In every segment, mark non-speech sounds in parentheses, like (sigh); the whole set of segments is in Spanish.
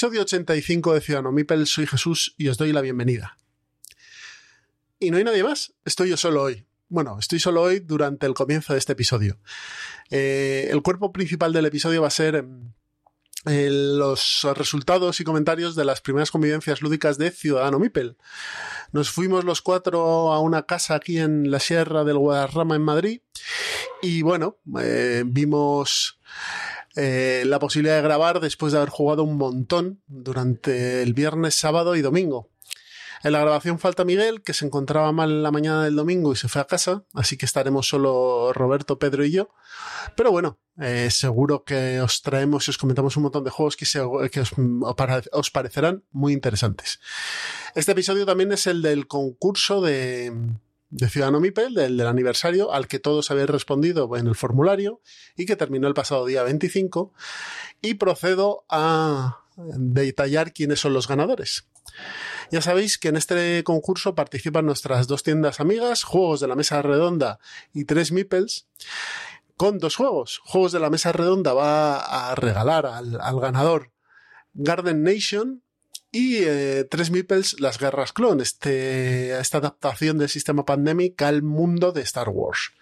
Episodio 85 de Ciudadano Mipel, soy Jesús y os doy la bienvenida. Y no hay nadie más, estoy yo solo hoy. Bueno, estoy solo hoy durante el comienzo de este episodio. Eh, el cuerpo principal del episodio va a ser eh, los resultados y comentarios de las primeras convivencias lúdicas de Ciudadano Mipel. Nos fuimos los cuatro a una casa aquí en la Sierra del Guadarrama en Madrid y bueno, eh, vimos la posibilidad de grabar después de haber jugado un montón durante el viernes, sábado y domingo. En la grabación falta Miguel, que se encontraba mal en la mañana del domingo y se fue a casa, así que estaremos solo Roberto, Pedro y yo. Pero bueno, eh, seguro que os traemos y os comentamos un montón de juegos que, os, parecerán muy interesantes. Este episodio también es el del concurso de, Ciudadano Mipel, del, del aniversario, al que todos habéis respondido en el formulario y que terminó el pasado día 25. Y procedo a detallar quiénes son los ganadores. Ya sabéis que en este concurso participan nuestras dos tiendas amigas, Juegos de la Mesa Redonda y Tres Meeples, con dos juegos. Juegos de la Mesa Redonda va a regalar al, ganador Garden Nation y eh, Tres Meeples, Las Guerras Clon, este, esta adaptación del sistema pandemic al mundo de Star Wars.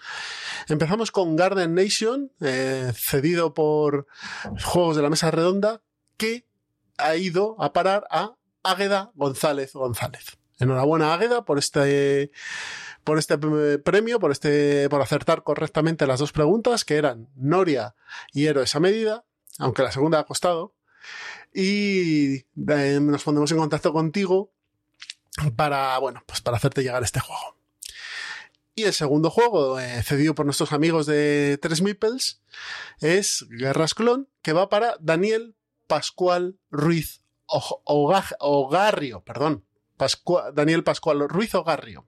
Empezamos con Garden Nation, eh, cedido por Juegos de la Mesa Redonda, que ha ido a parar a Águeda González González. Enhorabuena, Águeda, por este, por este premio, por este, por acertar correctamente las dos preguntas, que eran Noria y Héroes a medida, aunque la segunda ha costado. Y eh, nos pondremos en contacto contigo para, bueno, pues para hacerte llegar este juego. Y el segundo juego, eh, cedido por nuestros amigos de Tres Meeples, es Guerras Clon, que va para Daniel Pascual Ruiz Ogarrio, perdón. Daniel Pascual Ruiz Ogarrio.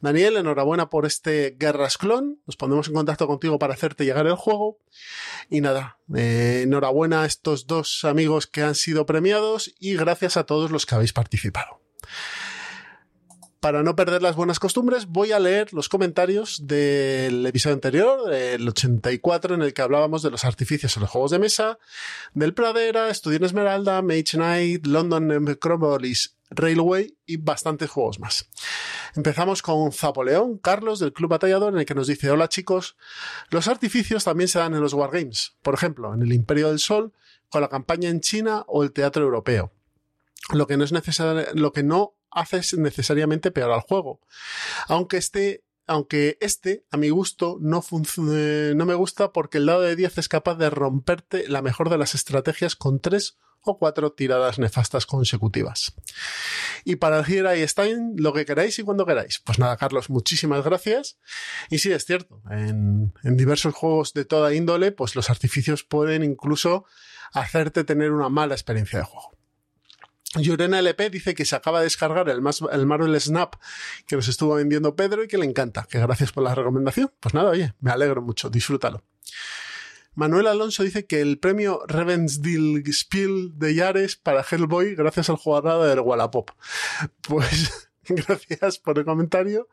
Daniel, enhorabuena por este Guerras Clon. Nos pondremos en contacto contigo para hacerte llegar el juego. Y nada, eh, enhorabuena a estos dos amigos que han sido premiados y gracias a todos los que habéis participado para no perder las buenas costumbres, voy a leer los comentarios del episodio anterior, el 84, en el que hablábamos de los artificios en los juegos de mesa, del Pradera, Estudio Esmeralda, Mage Knight, London Necropolis Railway y bastantes juegos más. Empezamos con Zapoleón, Carlos del Club Batallador, en el que nos dice, hola chicos, los artificios también se dan en los Wargames, por ejemplo, en el Imperio del Sol, con la campaña en China o el teatro europeo. Lo que no es lo que no haces necesariamente peor al juego. Aunque este, aunque este, a mi gusto, no, no me gusta porque el dado de 10 es capaz de romperte la mejor de las estrategias con tres o cuatro tiradas nefastas consecutivas. Y para el y Stein, lo que queráis y cuando queráis. Pues nada, Carlos, muchísimas gracias. Y sí, es cierto, en diversos juegos de toda índole, pues los artificios pueden incluso hacerte tener una mala experiencia de juego. Llorena LP dice que se acaba de descargar el, el, Marvel Snap que nos estuvo vendiendo Pedro y que le encanta. Que gracias por la recomendación. Pues nada, oye, me alegro mucho, disfrútalo. Manuel Alonso dice que el premio Ravensdale Spiel de Yares para Hellboy gracias al jugador del Wallapop. Pues (laughs) gracias por el comentario.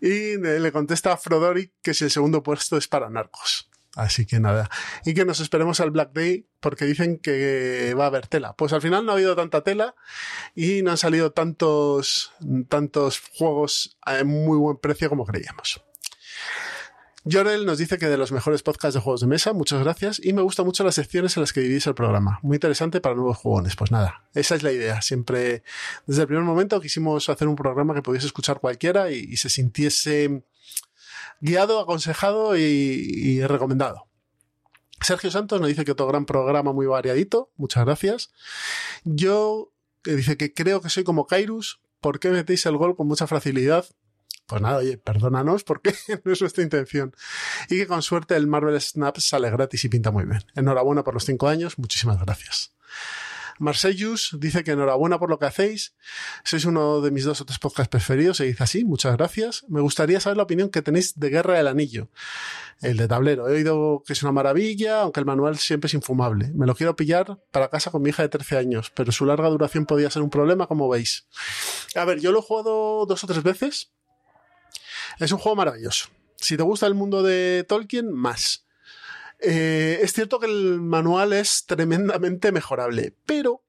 Y le contesta a Frodoric que si el segundo puesto es para Narcos. Así que nada. Y que nos esperemos al Black Day porque dicen que va a haber tela. Pues al final no ha habido tanta tela y no han salido tantos, tantos juegos a muy buen precio como creíamos. Jorel nos dice que de los mejores podcasts de juegos de mesa, muchas gracias, y me gustan mucho las secciones en las que dividís el programa. Muy interesante para nuevos jugones. Pues nada, esa es la idea. Siempre, desde el primer momento, quisimos hacer un programa que pudiese escuchar cualquiera y se sintiese guiado, aconsejado y, recomendado. Sergio Santos nos dice que otro gran programa muy variadito. Muchas gracias. Yo que dice que creo que soy como Kairus. ¿Por qué metéis el gol con mucha facilidad? Pues nada, oye, perdónanos porque (laughs) no es nuestra intención. Y que con suerte el Marvel Snap sale gratis y pinta muy bien. Enhorabuena por los cinco años, muchísimas gracias. Marcellus dice que enhorabuena por lo que hacéis. Sois uno de mis dos o tres podcasts preferidos. Se dice así, muchas gracias. Me gustaría saber la opinión que tenéis de Guerra del Anillo, el de tablero. He oído que es una maravilla, aunque el manual siempre es infumable. Me lo quiero pillar para casa con mi hija de 13 años, pero su larga duración podría ser un problema, como veis. A ver, yo lo he jugado dos o tres veces. Es un juego maravilloso. Si te gusta el mundo de Tolkien, más. Eh, es cierto que el manual es tremendamente mejorable, pero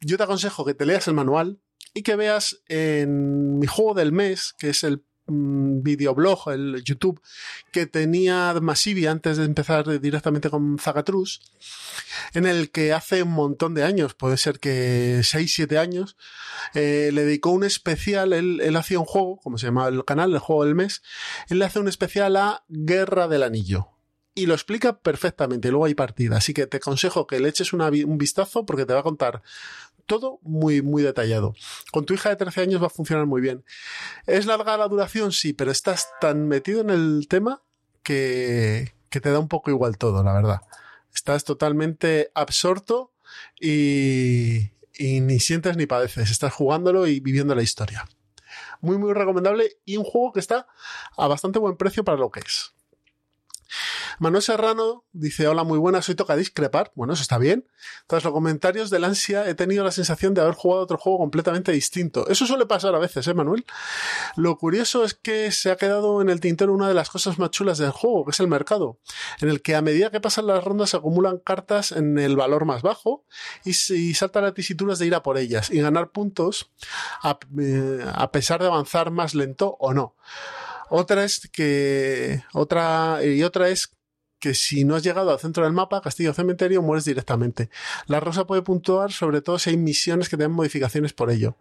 yo te aconsejo que te leas el manual y que veas en mi juego del mes, que es el mm, videoblog, el YouTube, que tenía Massivi antes de empezar directamente con Zagatrus, en el que hace un montón de años, puede ser que 6, 7 años, eh, le dedicó un especial, él, hacía un juego, como se llama el canal, el juego del mes, él le hace un especial a Guerra del Anillo y lo explica perfectamente. Luego hay partida. Así que te aconsejo que le eches un vistazo porque te va a contar todo muy, muy detallado. Con tu hija de 13 años va a funcionar muy bien. ¿Es larga la duración? Sí, pero estás tan metido en el tema que, te da un poco igual todo, la verdad. Estás totalmente absorto y, y ni sientes ni padeces. Estás jugándolo y viviendo la historia. Muy, muy recomendable y un juego que está a bastante buen precio para lo que es. Manuel Serrano dice, hola, muy buenas, hoy toca discrepar. Bueno, eso está bien. Tras los comentarios del ansia, he tenido la sensación de haber jugado otro juego completamente distinto. Eso suele pasar a veces, ¿eh, Manuel? Lo curioso es que se ha quedado en el tintero una de las cosas más chulas del juego, que es el mercado, en el que a medida que pasan las rondas se acumulan cartas en el valor más bajo y, y saltan las tesituras de ir a por ellas y ganar puntos a, eh, a pesar de avanzar más lento o no. Otra es que, otra, y otra es que si no has llegado al centro del mapa, castillo o cementerio, mueres directamente. La rosa puede puntuar sobre todo si hay misiones que tengan modificaciones por ello.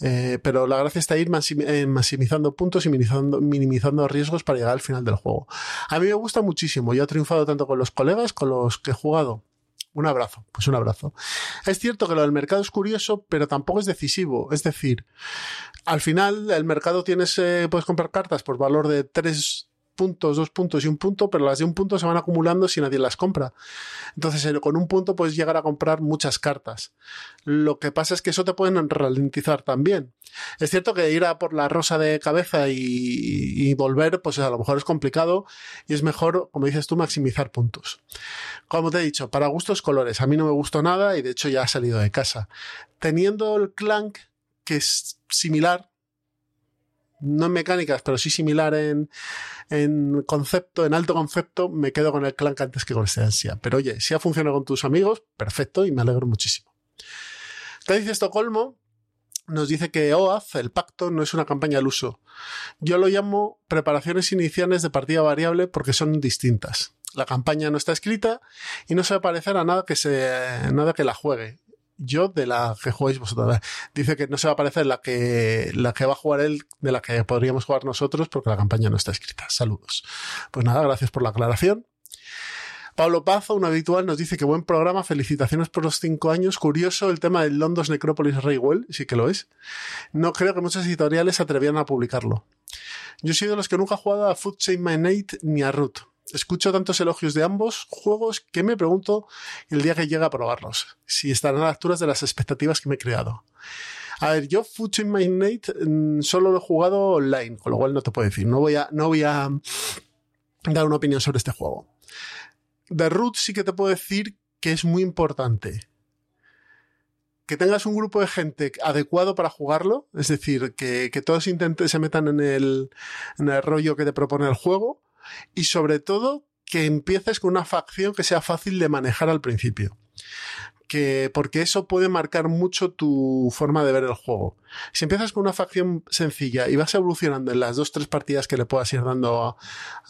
Eh, pero la gracia está ir eh, maximizando puntos y minimizando, minimizando, riesgos para llegar al final del juego. A mí me gusta muchísimo. Yo he triunfado tanto con los colegas, con los que he jugado. Un abrazo, pues un abrazo. Es cierto que lo del mercado es curioso, pero tampoco es decisivo. Es decir, al final el mercado tienes, eh, puedes comprar cartas por valor de 3 puntos, dos puntos y un punto, pero las de un punto se van acumulando si nadie las compra. Entonces, eh, con un punto puedes llegar a comprar muchas cartas. Lo que pasa es que eso te pueden ralentizar también. Es cierto que ir a por la rosa de cabeza y, volver, pues a lo mejor es complicado y es mejor, como dices tú, maximizar puntos. Como te he dicho, para gustos colores. A mí no me gustó nada y de hecho ya ha salido de casa. Teniendo el clank que es similar, no en mecánicas, pero sí similar en, en concepto, en alto concepto, me quedo con el Clank antes que con este ansia. Pero oye, si ha funcionado con tus amigos, perfecto y me alegro muchísimo. Te dice Estocolmo, nos dice que OAZ, el pacto, no es una campaña al uso. Yo lo llamo preparaciones iniciales de partida variable porque son distintas. La campaña no está escrita y no se va a parecer a nada que se, nada que la juegue yo de la que jugáis vosotros. Dice que no se va a parecer la que, la que va a jugar él de la que podríamos jugar nosotros porque la campaña no está escrita. Saludos. Pues nada, gracias por la aclaración. Pablo Pazo, un habitual, nos dice que buen programa, felicitaciones por los cinco años. Curioso el tema del London Necropolis Raywell, sí que lo es. No creo que muchas editoriales se atrevían a publicarlo. Yo he sido de los que nunca he jugado a Food Chain Nate ni a Root. Escucho tantos elogios de ambos juegos que me pregunto el día que llegue a probarlos, si estarán a las alturas de las expectativas que me he creado. A ver, yo Future Magnate mm, solo lo he jugado online, con lo cual no te puedo decir. No voy a, no voy a dar una opinión sobre este juego. De Root sí que te puedo decir que es muy importante que tengas un grupo de gente adecuado para jugarlo, es decir, que, que todos intenten, se metan en el, en el rollo que te propone el juego y sobre todo que empieces con una facción que sea fácil de manejar al principio. Que, porque eso puede marcar mucho tu forma de ver el juego. Si empiezas con una facción sencilla y vas evolucionando en las dos tres partidas que le puedas ir dando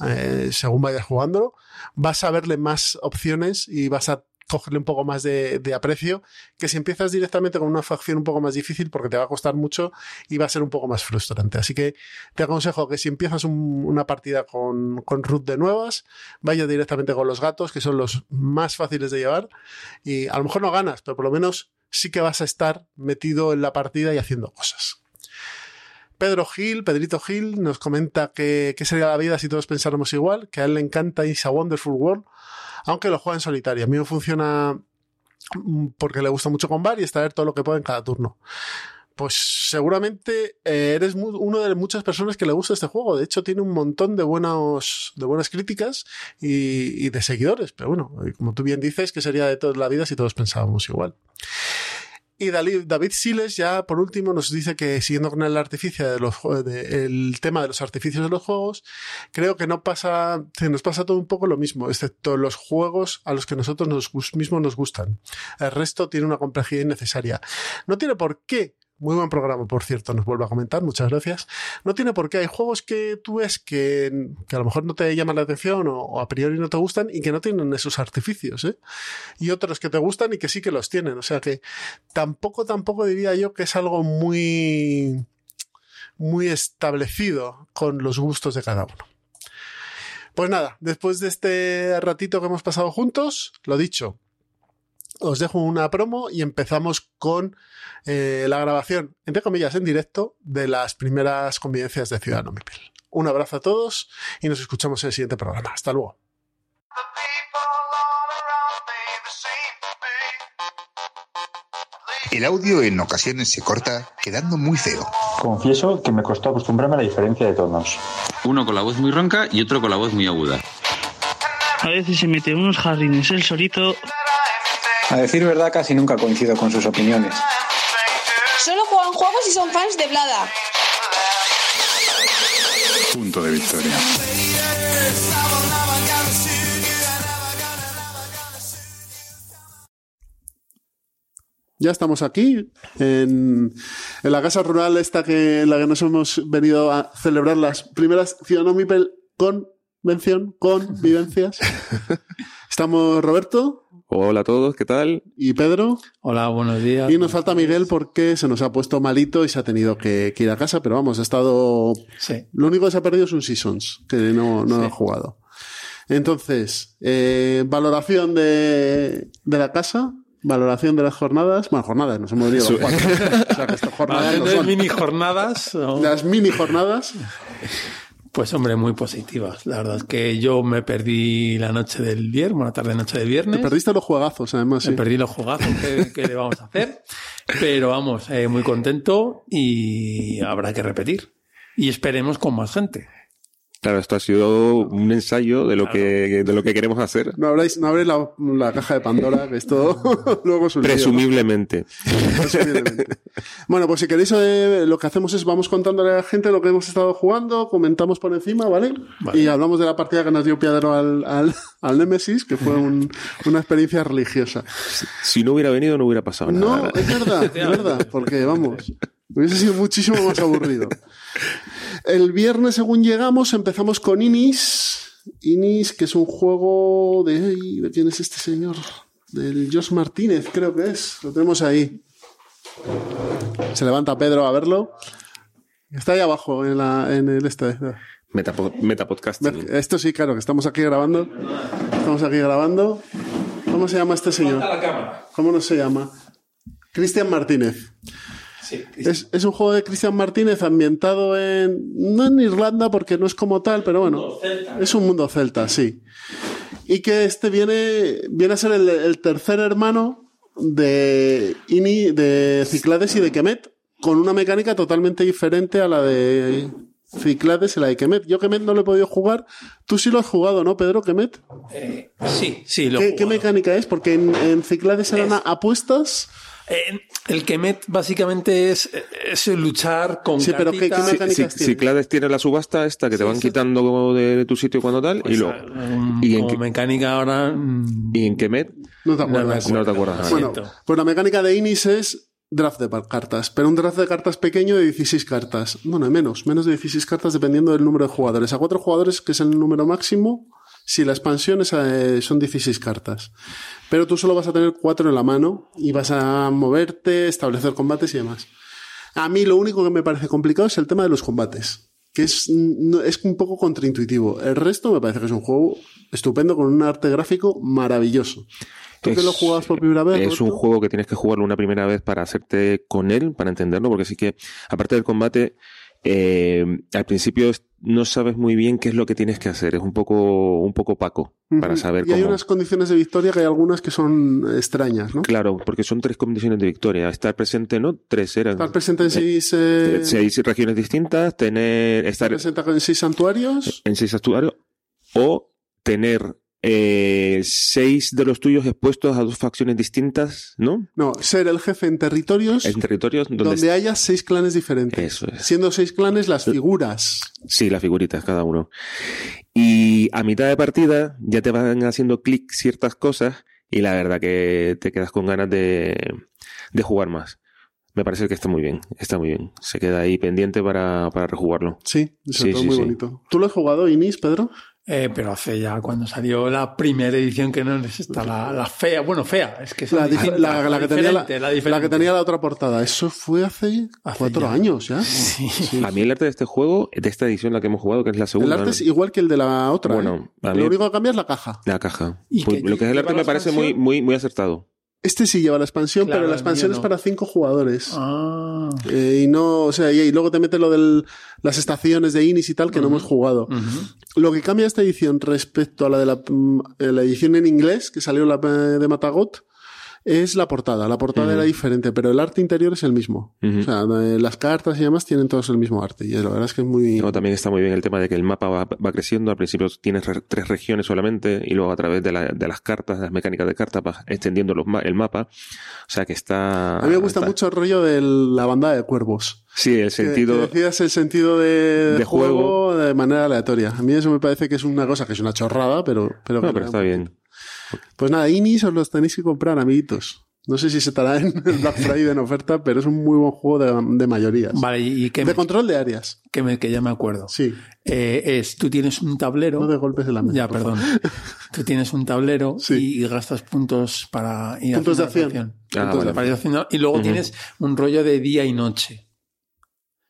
eh, según vayas jugándolo, vas a verle más opciones y vas a cogerle un poco más de, aprecio que si empiezas directamente con una facción un poco más difícil porque te va a costar mucho y va a ser un poco más frustrante. Así que te aconsejo que si empiezas una partida con, con root de nuevas, vaya directamente con los gatos, que son los más fáciles de llevar y a lo mejor no ganas, pero por lo menos sí que vas a estar metido en la partida y haciendo cosas. Pedro Gil, Pedrito Gil, nos comenta que qué sería la vida si todos pensáramos igual, que a él le encanta It's a Wonderful World, aunque lo juega en solitario. A mí me funciona mm, porque le gusta mucho combar y extraer todo lo que puede en cada turno. Pues seguramente eh, eres uno de muchas personas que le gusta este juego. De hecho, tiene un montón de, buenos, de buenas críticas y, y de seguidores. Pero bueno, como tú bien dices, que sería de toda la vida si todos pensábamos igual. Y David Siles ya por último nos dice que siguiendo con el artificio de los el tema de los artificios de los juegos, creo que no pasa, que nos pasa todo un poco lo mismo, excepto los juegos a los que nosotros nos, mismos nos gustan. El resto tiene una complejidad innecesaria. No tiene por qué muy buen programa, por cierto, nos vuelve a comentar, muchas gracias. No tiene por qué, hay juegos que tú ves que, que a lo mejor no te llaman la atención o, a priori no te gustan y que no tienen esos artificios, ¿eh? Y otros que te gustan y que sí que los tienen. O sea que tampoco, tampoco diría yo que es algo muy, muy establecido con los gustos de cada uno. Pues nada, después de este ratito que hemos pasado juntos, lo dicho, os dejo una promo y empezamos con eh, la grabación, entre comillas, en directo de las primeras convivencias de Ciudadano Mipel. Un abrazo a todos y nos escuchamos en el siguiente programa. Hasta luego. El audio en ocasiones se corta, quedando muy feo. Confieso que me costó acostumbrarme a la diferencia de tonos. Uno con la voz muy ronca y otro con la voz muy aguda. A veces se mete unos jardines el solito a decir verdad, casi nunca coincido con sus opiniones. Solo juegan juegos y son fans de Blada. Punto de victoria. Ya estamos aquí, en, en, la casa rural esta que en la que nos hemos venido a celebrar las primeras Ciudadano Mipel con mención, con vivencias. (laughs) Estamos Roberto. Hola a todos, ¿qué tal? ¿Y Pedro? Hola, buenos días. Y nos falta Miguel porque se nos ha puesto malito y se ha tenido que, ir a casa, pero vamos, ha estado... Sí. Lo único que se ha perdido es un Seasons, que no, no ha jugado. Entonces, eh, valoración de, de la casa, valoración de las jornadas. Bueno, jornadas, nos hemos dicho. (laughs) o sea, que estas jornadas no son. mini jornadas. Las mini jornadas. Pues hombre, muy positivas. La verdad es que yo me perdí la noche del viernes, la tarde noche del viernes. Te perdiste los juegazos, además. Me perdí los juegazos, (laughs) ¿qué, le vamos a hacer? Pero vamos, eh, muy contento y habrá que repetir. Y esperemos con más gente. Claro, esto ha sido un ensayo de lo que de lo que queremos hacer. No abráis, no abréis la, caja de Pandora, que esto (laughs) luego es Presumiblemente. Presumiblemente. bueno, pues si queréis, eh, lo que hacemos es vamos contándole a la gente lo que hemos estado jugando, comentamos por encima, ¿vale? Y hablamos de la partida que nos dio Piedro al, al, al Nemesis, que fue una experiencia religiosa. Si no hubiera venido, no hubiera pasado nada. No, es verdad, es verdad, porque vamos, hubiese sido muchísimo más aburrido. El viernes, según llegamos, empezamos con Inis. Inis, que es un juego de. ¿De quién es este señor? Del Josh Martínez, creo que es. Lo tenemos ahí. Se levanta Pedro a verlo. Está ahí abajo, en, la, en el este. Metapodcast. Esto sí, claro, que estamos aquí grabando. Estamos aquí grabando. ¿Cómo se llama este señor? ¿Cómo no se llama? Cristian Martínez es, un juego de Cristian Martínez ambientado en. No en Irlanda, porque no es como tal, pero bueno. Es un mundo celta, sí. Y que este viene, viene a ser el, tercer hermano de Ini, de Ciclades y de Kemet, con una mecánica totalmente diferente a la de Ciclades y la de Kemet. Yo Kemet no lo he podido jugar. Tú sí lo has jugado, ¿no, Pedro Kemet? Eh, sí, sí, lo ¿Qué, ¿Qué, mecánica es? Porque en, Ciclades eran apuestas. Eh, el Kemet básicamente es, es luchar con Sí, pero ¿qué, mecánicas si, Clades tiene la subasta esta que te van quitando de, tu sitio cuando tal y lo y en mecánica ahora y en Kemet no te acuerdas. No, te acuerdas. Bueno, pues la mecánica de Inis es draft de cartas, pero un draft de cartas pequeño de 16 cartas. Bueno, menos, menos de 16 cartas dependiendo del número de jugadores. A cuatro jugadores, que es el número máximo, si la expansión eh, son 16 cartas. Pero tú solo vas a tener cuatro en la mano y vas a moverte, establecer combates y demás. A mí lo único que me parece complicado es el tema de los combates. que es, no- es un poco contraintuitivo. El resto me parece que es un juego estupendo con un arte gráfico maravilloso. ¿Tú que Es- lo jugabas por primera vez? Es un juego que tienes que jugarlo una primera vez para hacerte con él, para entenderlo, porque sí que, aparte del combate, eh, al principio no sabes muy bien qué es lo que tienes que hacer. Es un poco, un poco opaco para saber y hay unas condiciones de victoria que hay algunas que son extrañas, ¿no? Claro, porque son tres condiciones de victoria. Estar presente, ¿no? Tres eran. Estar presente en seis, eh, Seis regiones distintas, tener, estar presenta en seis santuarios. en seis santuarios, o tener eh, seis de los tuyos expuestos a dos facciones distintas, ¿no? No, ser el jefe en territorios En territorios donde, donde haya seis clanes diferentes. Eso es. Siendo seis clanes las figuras. Sí, las figuritas, cada uno. Y a mitad de partida ya te van haciendo clic ciertas cosas y la verdad que te quedas con ganas de, de jugar más. Me parece que está muy bien, está muy bien. Se queda ahí pendiente para, para rejugarlo. Sí, sobre Sí, todo sí, muy sí. bonito. ¿Tú lo has jugado, Inis, Pedro? Eh, pero hace ya cuando salió la primera edición que no es esta, la, la fea, bueno, fea, es que es La, la- la que tenía la, diferente, la diferente. que tenía la otra portada. Eso fue hace, Hace cuatro ya. años ya. Sí. A mí el arte de este juego, de esta edición la que hemos jugado, que es la El segunda, arte ¿no? es igual que el de la otra. Bueno, ¿eh? a mí- Lo único que cambia es la caja. la caja. Y Pues que lo que es el arte me parece muy, muy, muy acertado. Este sí lleva la expansión, Claro, pero la expansión es para cinco jugadores. Ah. Eh, y no, o sea, y, y luego te mete lo de las estaciones de Inis y tal que no hemos jugado. Ujú. Lo que cambia esta edición respecto a la de la, mm, la edición en inglés, que salió la eh, de Matagot, es la portada. La portada era diferente, pero el arte interior es el mismo. O sea, eh, las cartas y demás tienen todos el mismo arte. Y la verdad es que es muy... Luego también está muy bien el tema de que el mapa va, va creciendo. Al principio tienes re- tres regiones solamente y luego a través de, la- de las cartas, las mecánicas de cartas, vas extendiendo los ma- el mapa. O sea que está... A mí me gusta está- mucho el rollo de la bandada de cuervos. Sí, el sentido... Que, decidas el sentido de, de juego, de manera aleatoria. A mí eso me parece que es una cosa que es una chorrada, pero... pero, No, pero está bien. Pues nada, Inis os los tenéis que comprar, amiguitos. No sé si se estará en (laughs) el Black Friday en oferta, pero es un muy buen juego de, de mayorías. Vale, y que, De me, control de áreas. que, me- que ya me acuerdo. Sí. Eh, es, tú tienes un tablero. No de golpes de la mesa. Ya, perdón. (laughs) Tú tienes un tablero Sí. y, y gastas puntos para ir Puntos de acción. acción. Ah, Puntos vale. de Para ir haciendo- y luego tienes un rollo de día y noche.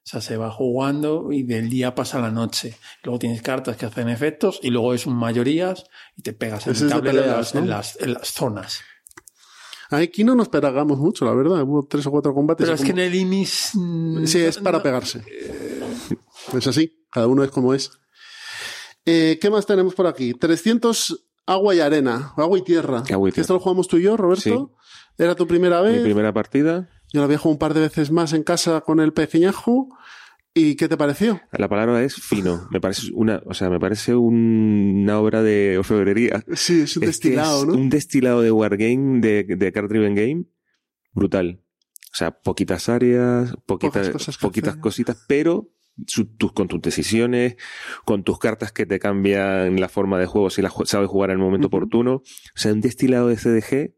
O sea, se va jugando y del día pasa a la noche. Luego tienes cartas que hacen efectos y luego es un mayorías y te pegas en el es tablero en peleas, las- ¿no? en, las, en las zonas. Aquí no nos pegamos mucho, la verdad. Hubo tres o cuatro combates. Pero es que en el Inis... Sí, es para no- pegarse. Es así. Cada uno es como es. Eh, ¿Qué más tenemos por aquí? 300 agua y arena. Agua y tierra. Agua y Que esto tierra. lo jugamos tú y yo, Roberto. Era tu primera Mi vez. primera partida, Yo había jugado un par de veces más en casa con el pequeñajo. ¿Y qué te pareció? la palabra es fino. Me parece una, o sea, me parece un- una obra de orfebrería. Sí, es un destilado, es ¿no? Un destilado de Wargame, de, de Card Driven Game, brutal. O sea, poquitas áreas, poquitas, Pocas cosas poquitas cositas, pero su- tus, con tus decisiones, con tus cartas que te cambian la forma de juego si las sabes jugar en el momento oportuno. O sea, un destilado de CDG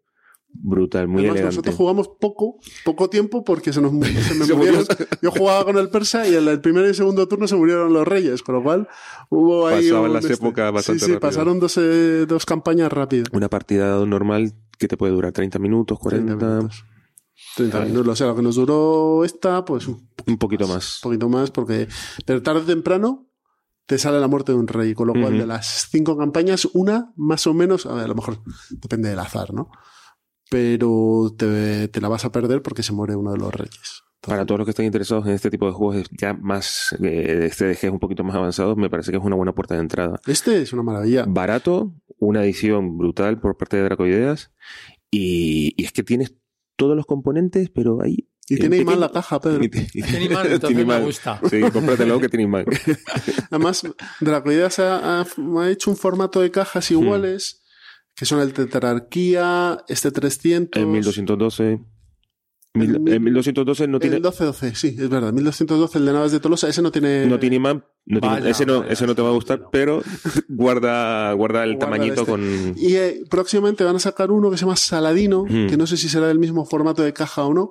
brutal, muy Además, elegante. nosotros jugamos poco, poco tiempo porque se nos (laughs) se me murieron. Yo jugaba con el persa y en el primer y segundo turno se murieron los reyes, con lo cual hubo ahí. Pasaban un las épocas bastante Sí, sí, rápido. pasaron dos, eh, dos campañas rápidas. Una partida normal que te puede durar 30 minutos, 40, 30 minutos. 30 minutos. O sea, lo que nos duró esta, pues un un poquito más. poquito más, porque. Pero tarde o temprano te sale la muerte de un rey, con lo cual Ujú. de las cinco campañas, una más o menos, a ver, a lo mejor depende del azar, ¿no? Pero te, te la vas a perder porque se muere uno de los reyes. Para todos los que estén interesados en este tipo de juegos ya más, eh, este DG un poquito más avanzados, me parece que es una buena puerta de entrada. Este es una maravilla. Barato, una edición brutal por parte de Dracoideas y, y es que tienes todos los componentes, pero ahí... Y en tiene imán pequeño- la caja, Pedro. (laughs) Tiene imán, entonces Tiene me gusta. Sí, cómpratelo que tiene imán. (laughs) Además, Dracoideas ha, ha- ha hecho un formato de Hmm. cajas iguales, que son el Tetrarquía, este 300. En 1212... mil- El mil- en 1212 no tiene, El 1212, sí, es verdad. 1212, el de Naves de Tolosa, ese no tiene. no tiene imán. no tiene- Vaya, ese, no, vaya, ese no te va a gustar, no. pero guarda, guarda el Guarda tamañito este. con... Y eh, próximamente van a sacar uno que se llama Saladino, Mm. que no sé si será del mismo formato de caja o no,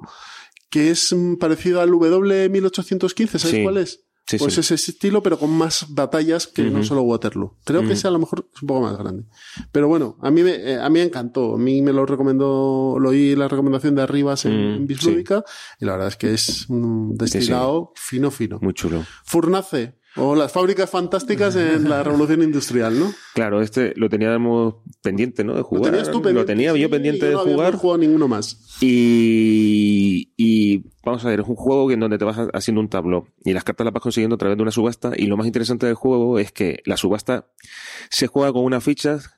que es mm, parecido al W1815, ¿sabes Sí. cuál es? Sí, pues sí. ese estilo, pero con más batallas que no solo Waterloo. Creo que ese a lo mejor es un poco más grande. Pero bueno, a mí me, eh, a mí me encantó. A mí me lo recomendó, lo oí la recomendación de Arribas en, Mm, en Bislúdica, y la verdad es que es un destilado fino, fino. Muy chulo. Furnace. O las fábricas fantásticas en la revolución industrial, ¿no? Claro, este lo teníamos pendiente, ¿no? De jugar. tenías tú pendiente, Lo tenía yo pendiente yo de no había jugar. jugado ninguno más. Y, y vamos a ver, es un juego en donde te vas haciendo un tabló y las cartas las vas consiguiendo a través de una subasta. Y lo más interesante del juego es que la subasta se juega con unas fichas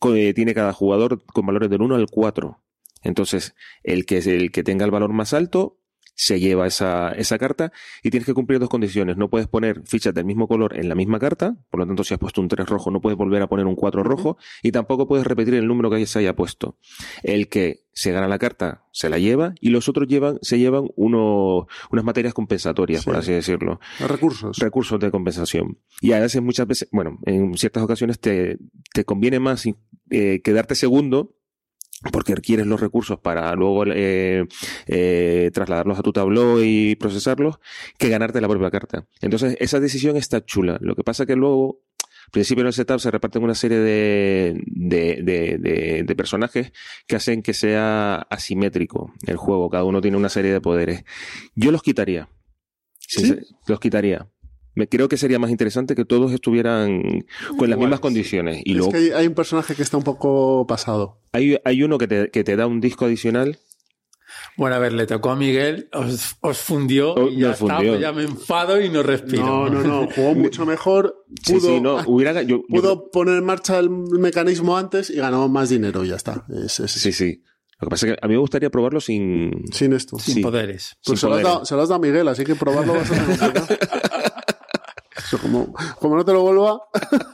que tiene cada jugador con valores del 1 al 4. Entonces, el que, es el que tenga el valor más alto se lleva esa, esa carta y tienes que cumplir dos condiciones. No puedes poner fichas del mismo color en la misma carta, por lo tanto, si has puesto un 3 rojo, no puedes volver a poner un 4 rojo y tampoco puedes repetir el número que se haya puesto. El que se gana la carta se la lleva y los otros llevan, se llevan uno, unas materias compensatorias, por Sí. así decirlo. Recursos. Recursos de compensación. Y a veces, muchas veces, bueno, en ciertas ocasiones te, te conviene más eh, quedarte segundo porque requieres los recursos para luego eh, eh, trasladarlos a tu tabló y procesarlos, que ganarte la propia carta. Entonces, esa decisión está chula. Lo que pasa que luego, al principio en el setup se reparten una serie de, de, de, de- de personajes que hacen que sea asimétrico el juego. Cada uno tiene una serie de poderes. Yo los quitaría. ¿Sí? Los quitaría. Me creo que sería más interesante que todos estuvieran con las mismas condiciones. Y es luego que hay, un personaje que está un poco pasado. hay, hay uno que te, que te da un disco adicional. Bueno, a ver, le tocó a Miguel, os, os fundió Oh, y ya nos está, fundió. pues ya me enfado y no respiro. No, no, no. Jugó (laughs) mucho mejor. Sí, Pudo, sí, no, ah, hubiera, yo- yo- pudo poner en marcha el mecanismo antes y ganó más dinero y ya está. Es- es- sí, sí. Lo que pasa es que a mí me gustaría probarlo sin, Sin esto. Sin sí. poderes. Pues sin se lo, has poderes. dado, se lo has dado a Miguel, así que probarlo vas a (laughs) tener. Eso como, como no te lo vuelva.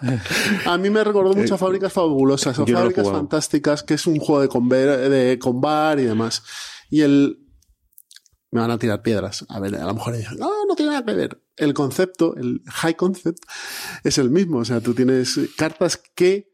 (laughs) a mí me recordó mucho a Fábricas Fabulosas o Eh, no Fábricas. Fantásticas, que es un juego de, conver, de combar y demás. Y el. Me van a tirar piedras. A ver, a lo mejor dicen, no, no tiene nada que ver. El concepto, el high concept, es el mismo. O sea, tú tienes cartas que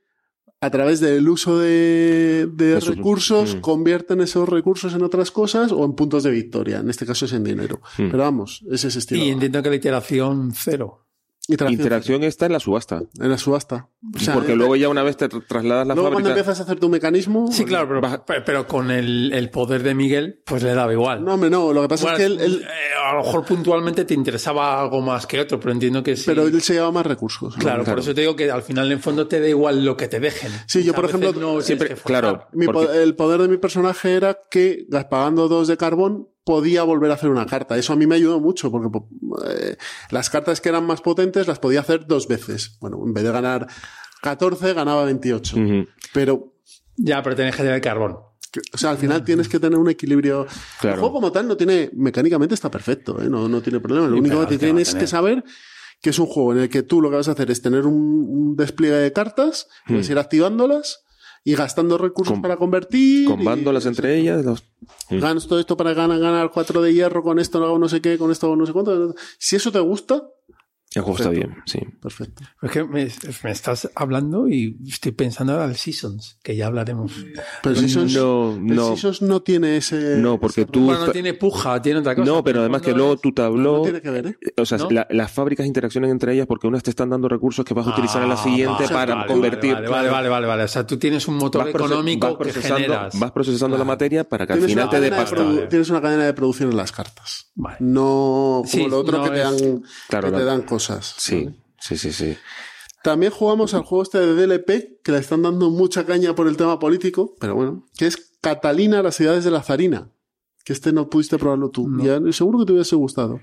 a través del uso de, recursos mm. convierten esos recursos en otras cosas o en puntos de victoria. En este caso es en dinero. Mm. Pero vamos, es ese estilo. Y entiendo que la iteración cero. Interacción interacción está en la subasta. en la subasta. O sea, porque luego ya una vez te tra- trasladas la luego cuando fábrica. empiezas a hacer tu mecanismo. Sí, claro, pero, pero- pero con el, el poder de Miguel, pues le daba igual. No, hombre, no. Lo que pasa Bueno, es que él, él- eh, a lo mejor puntualmente te interesaba algo más que otro, pero entiendo que sí. pero él se lleva más recursos. ¿no? claro, por eso te digo que al final en fondo te da igual lo que te dejen. Sí, yo, por ejemplo, no siempre- que forzar. claro. Mi Porque- el poder de mi personaje era que pagando dos de carbón podía volver a hacer una carta. Eso a mí me ayudó mucho porque po- eh, las cartas que eran más potentes las podía hacer dos veces. Bueno, en vez de ganar 14 ganaba 28. Ujú. Pero Ya, pero tenés que tener carbón. o sea, al final tienes que tener un equilibrio. Claro. El juego como tal no tiene, mecánicamente está perfecto, ¿eh? no, no tiene problema. Lo único que ¿qué va a tienes que saber que es un juego en el que tú lo que vas a hacer es tener un, un despliegue de cartas, y vas a ir activándolas y gastando recursos Com- para convertir. y- Combándolas entre ellas. los-. Ganas todo esto para ganar, ganar 4 de hierro, con esto hago no sé qué, con esto no sé cuánto. Si eso te gusta, El juego está Perfecto. bien, sí. perfecto. Es que me, me estás hablando y estoy pensando ahora al Seasons, que ya hablaremos. Pero Seasons, no, el no, Seasons no tiene ese. no, porque ese- tú. Bueno, no tiene puja, tiene otra cosa. no, pero además que luego tu tabló. No tiene que ver, ¿eh? O sea, ¿No? la- las fábricas interaccionan entre ellas porque unas te están dando recursos que vas a utilizar en la Ah, siguiente vale, para vale, convertir. Vale, vale, vale, vale, vale. O sea, tú tienes un motor Vas económico vas que procesando, generas. vas procesando la materia para que al final una te dé pasta. Tienes una cadena de producción en las cartas. Vale. No como Sí, lo otro no que, te dan, Claro, que te dan cosas. Sí, ¿vale? sí, sí, sí. También jugamos al juego este de DLP, que le están dando mucha caña por el tema político, pero bueno, que es Catalina, las ciudades de la Zarina. Que este no pudiste probarlo tú. No. Ya, seguro que te hubiese gustado.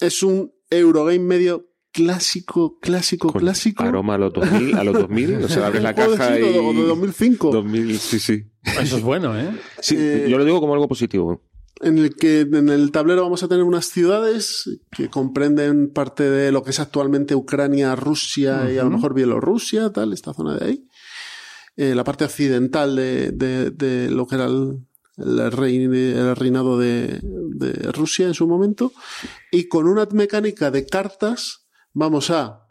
Es un Eurogame medio clásico, clásico, Con clásico. Aroma a los 2000, a los 2000, o sea, abres la (laughs) caja y... de 2005. 2000, sí, sí. Eso es bueno, ¿eh? Sí, Eh, yo lo digo como algo positivo. En el que en el tablero vamos a tener unas ciudades que comprenden parte de lo que es actualmente Ucrania, Rusia y a lo mejor Bielorrusia, tal, esta zona de ahí. Eh, la parte occidental de, de- de lo que era el, el, rey- el reinado de, de Rusia en su momento. Y con una mecánica de cartas vamos a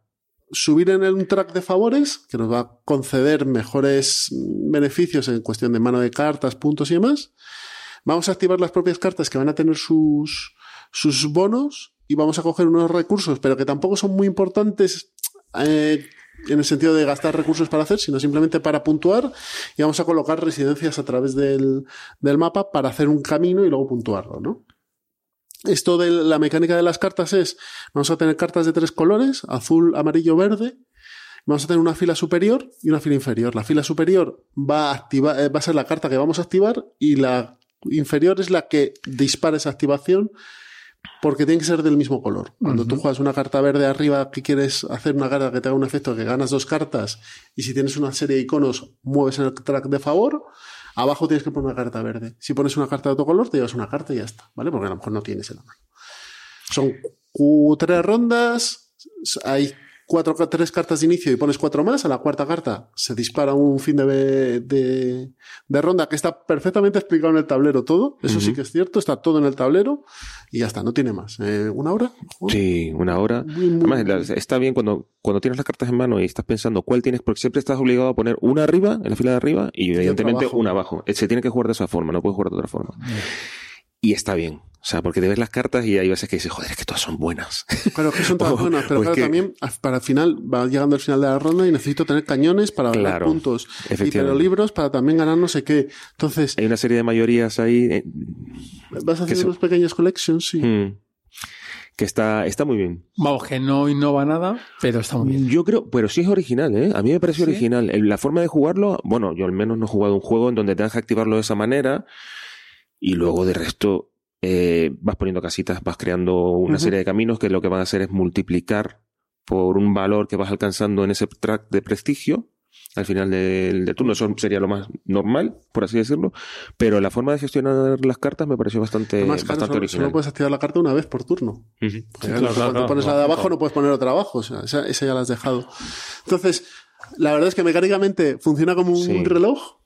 subir en el un track de favores que nos va a conceder mejores beneficios en cuestión de mano de cartas, puntos y demás. Vamos a activar las propias cartas que van a tener sus, sus bonos y vamos a coger unos recursos, pero que tampoco son muy importantes eh, en el sentido de gastar recursos para hacer, sino simplemente para puntuar y vamos a colocar residencias a través del, del mapa para hacer un camino y luego puntuarlo, ¿no? Esto de la mecánica de las cartas es, vamos a tener cartas de tres colores, azul, amarillo, verde. Vamos a tener una fila superior y una fila inferior. La fila superior va a, activar, eh, va a ser la carta que vamos a activar y la inferior es la que dispara esa activación porque tiene que ser del mismo color. Cuando tú juegas una carta verde arriba que quieres hacer una carta que te haga un efecto que ganas dos cartas y si tienes una serie de iconos mueves en el track de favor, abajo tienes que poner una carta verde. Si pones una carta de otro color te llevas una carta y ya está, ¿vale? Porque a lo mejor no tienes en la mano. Son tres rondas, hay cuatro, tres cartas de inicio y pones cuatro más, a la cuarta carta se dispara un fin de, de, de ronda que está perfectamente explicado en el tablero todo, eso sí que es cierto, está todo en el tablero y ya está, no tiene más. Eh, ¿Una hora? Sí, una hora. Muy, muy- Además, la- está bien cuando, cuando tienes las cartas en mano y estás pensando cuál tienes, porque siempre estás obligado a poner una arriba, en la fila de arriba, y evidentemente una abajo. Eh, Se tiene que jugar de esa forma, no puedes jugar de otra forma. Y está bien. O sea, porque te ves las cartas y hay veces que dices, joder, es que todas son buenas. Claro, que son todas (laughs) O- buenas, pero o es claro, que- también para el final, va llegando el final de la ronda y necesito tener cañones para ganar Claro, puntos. Y efectivamente. pero libros para también ganar no sé qué. Entonces, Hay una serie de mayorías ahí eh, vas a hacer se- unos pequeños collections, sí. mm, que está, está muy bien. Vamos, que no innova nada, pero está muy bien. Yo creo, pero sí es original, ¿eh? A mí me pareció ¿Sí? original. La forma de jugarlo, bueno, yo al menos no he jugado un juego en donde tengas que activarlo de esa manera y luego de resto eh, vas poniendo casitas, vas creando una serie de caminos que lo que van a hacer es multiplicar por un valor que vas alcanzando en ese track de prestigio al final del, del turno. Eso sería lo más normal, por así decirlo. Pero la forma de gestionar las cartas me pareció bastante, Además, claro, bastante solo, original. solo puedes activar la carta una vez por turno. Claro, cuando claro, pones la de abajo no puedes poner otra abajo. O sea, esa, esa ya la has dejado. Entonces, la verdad es que mecánicamente funciona como un Sí. reloj.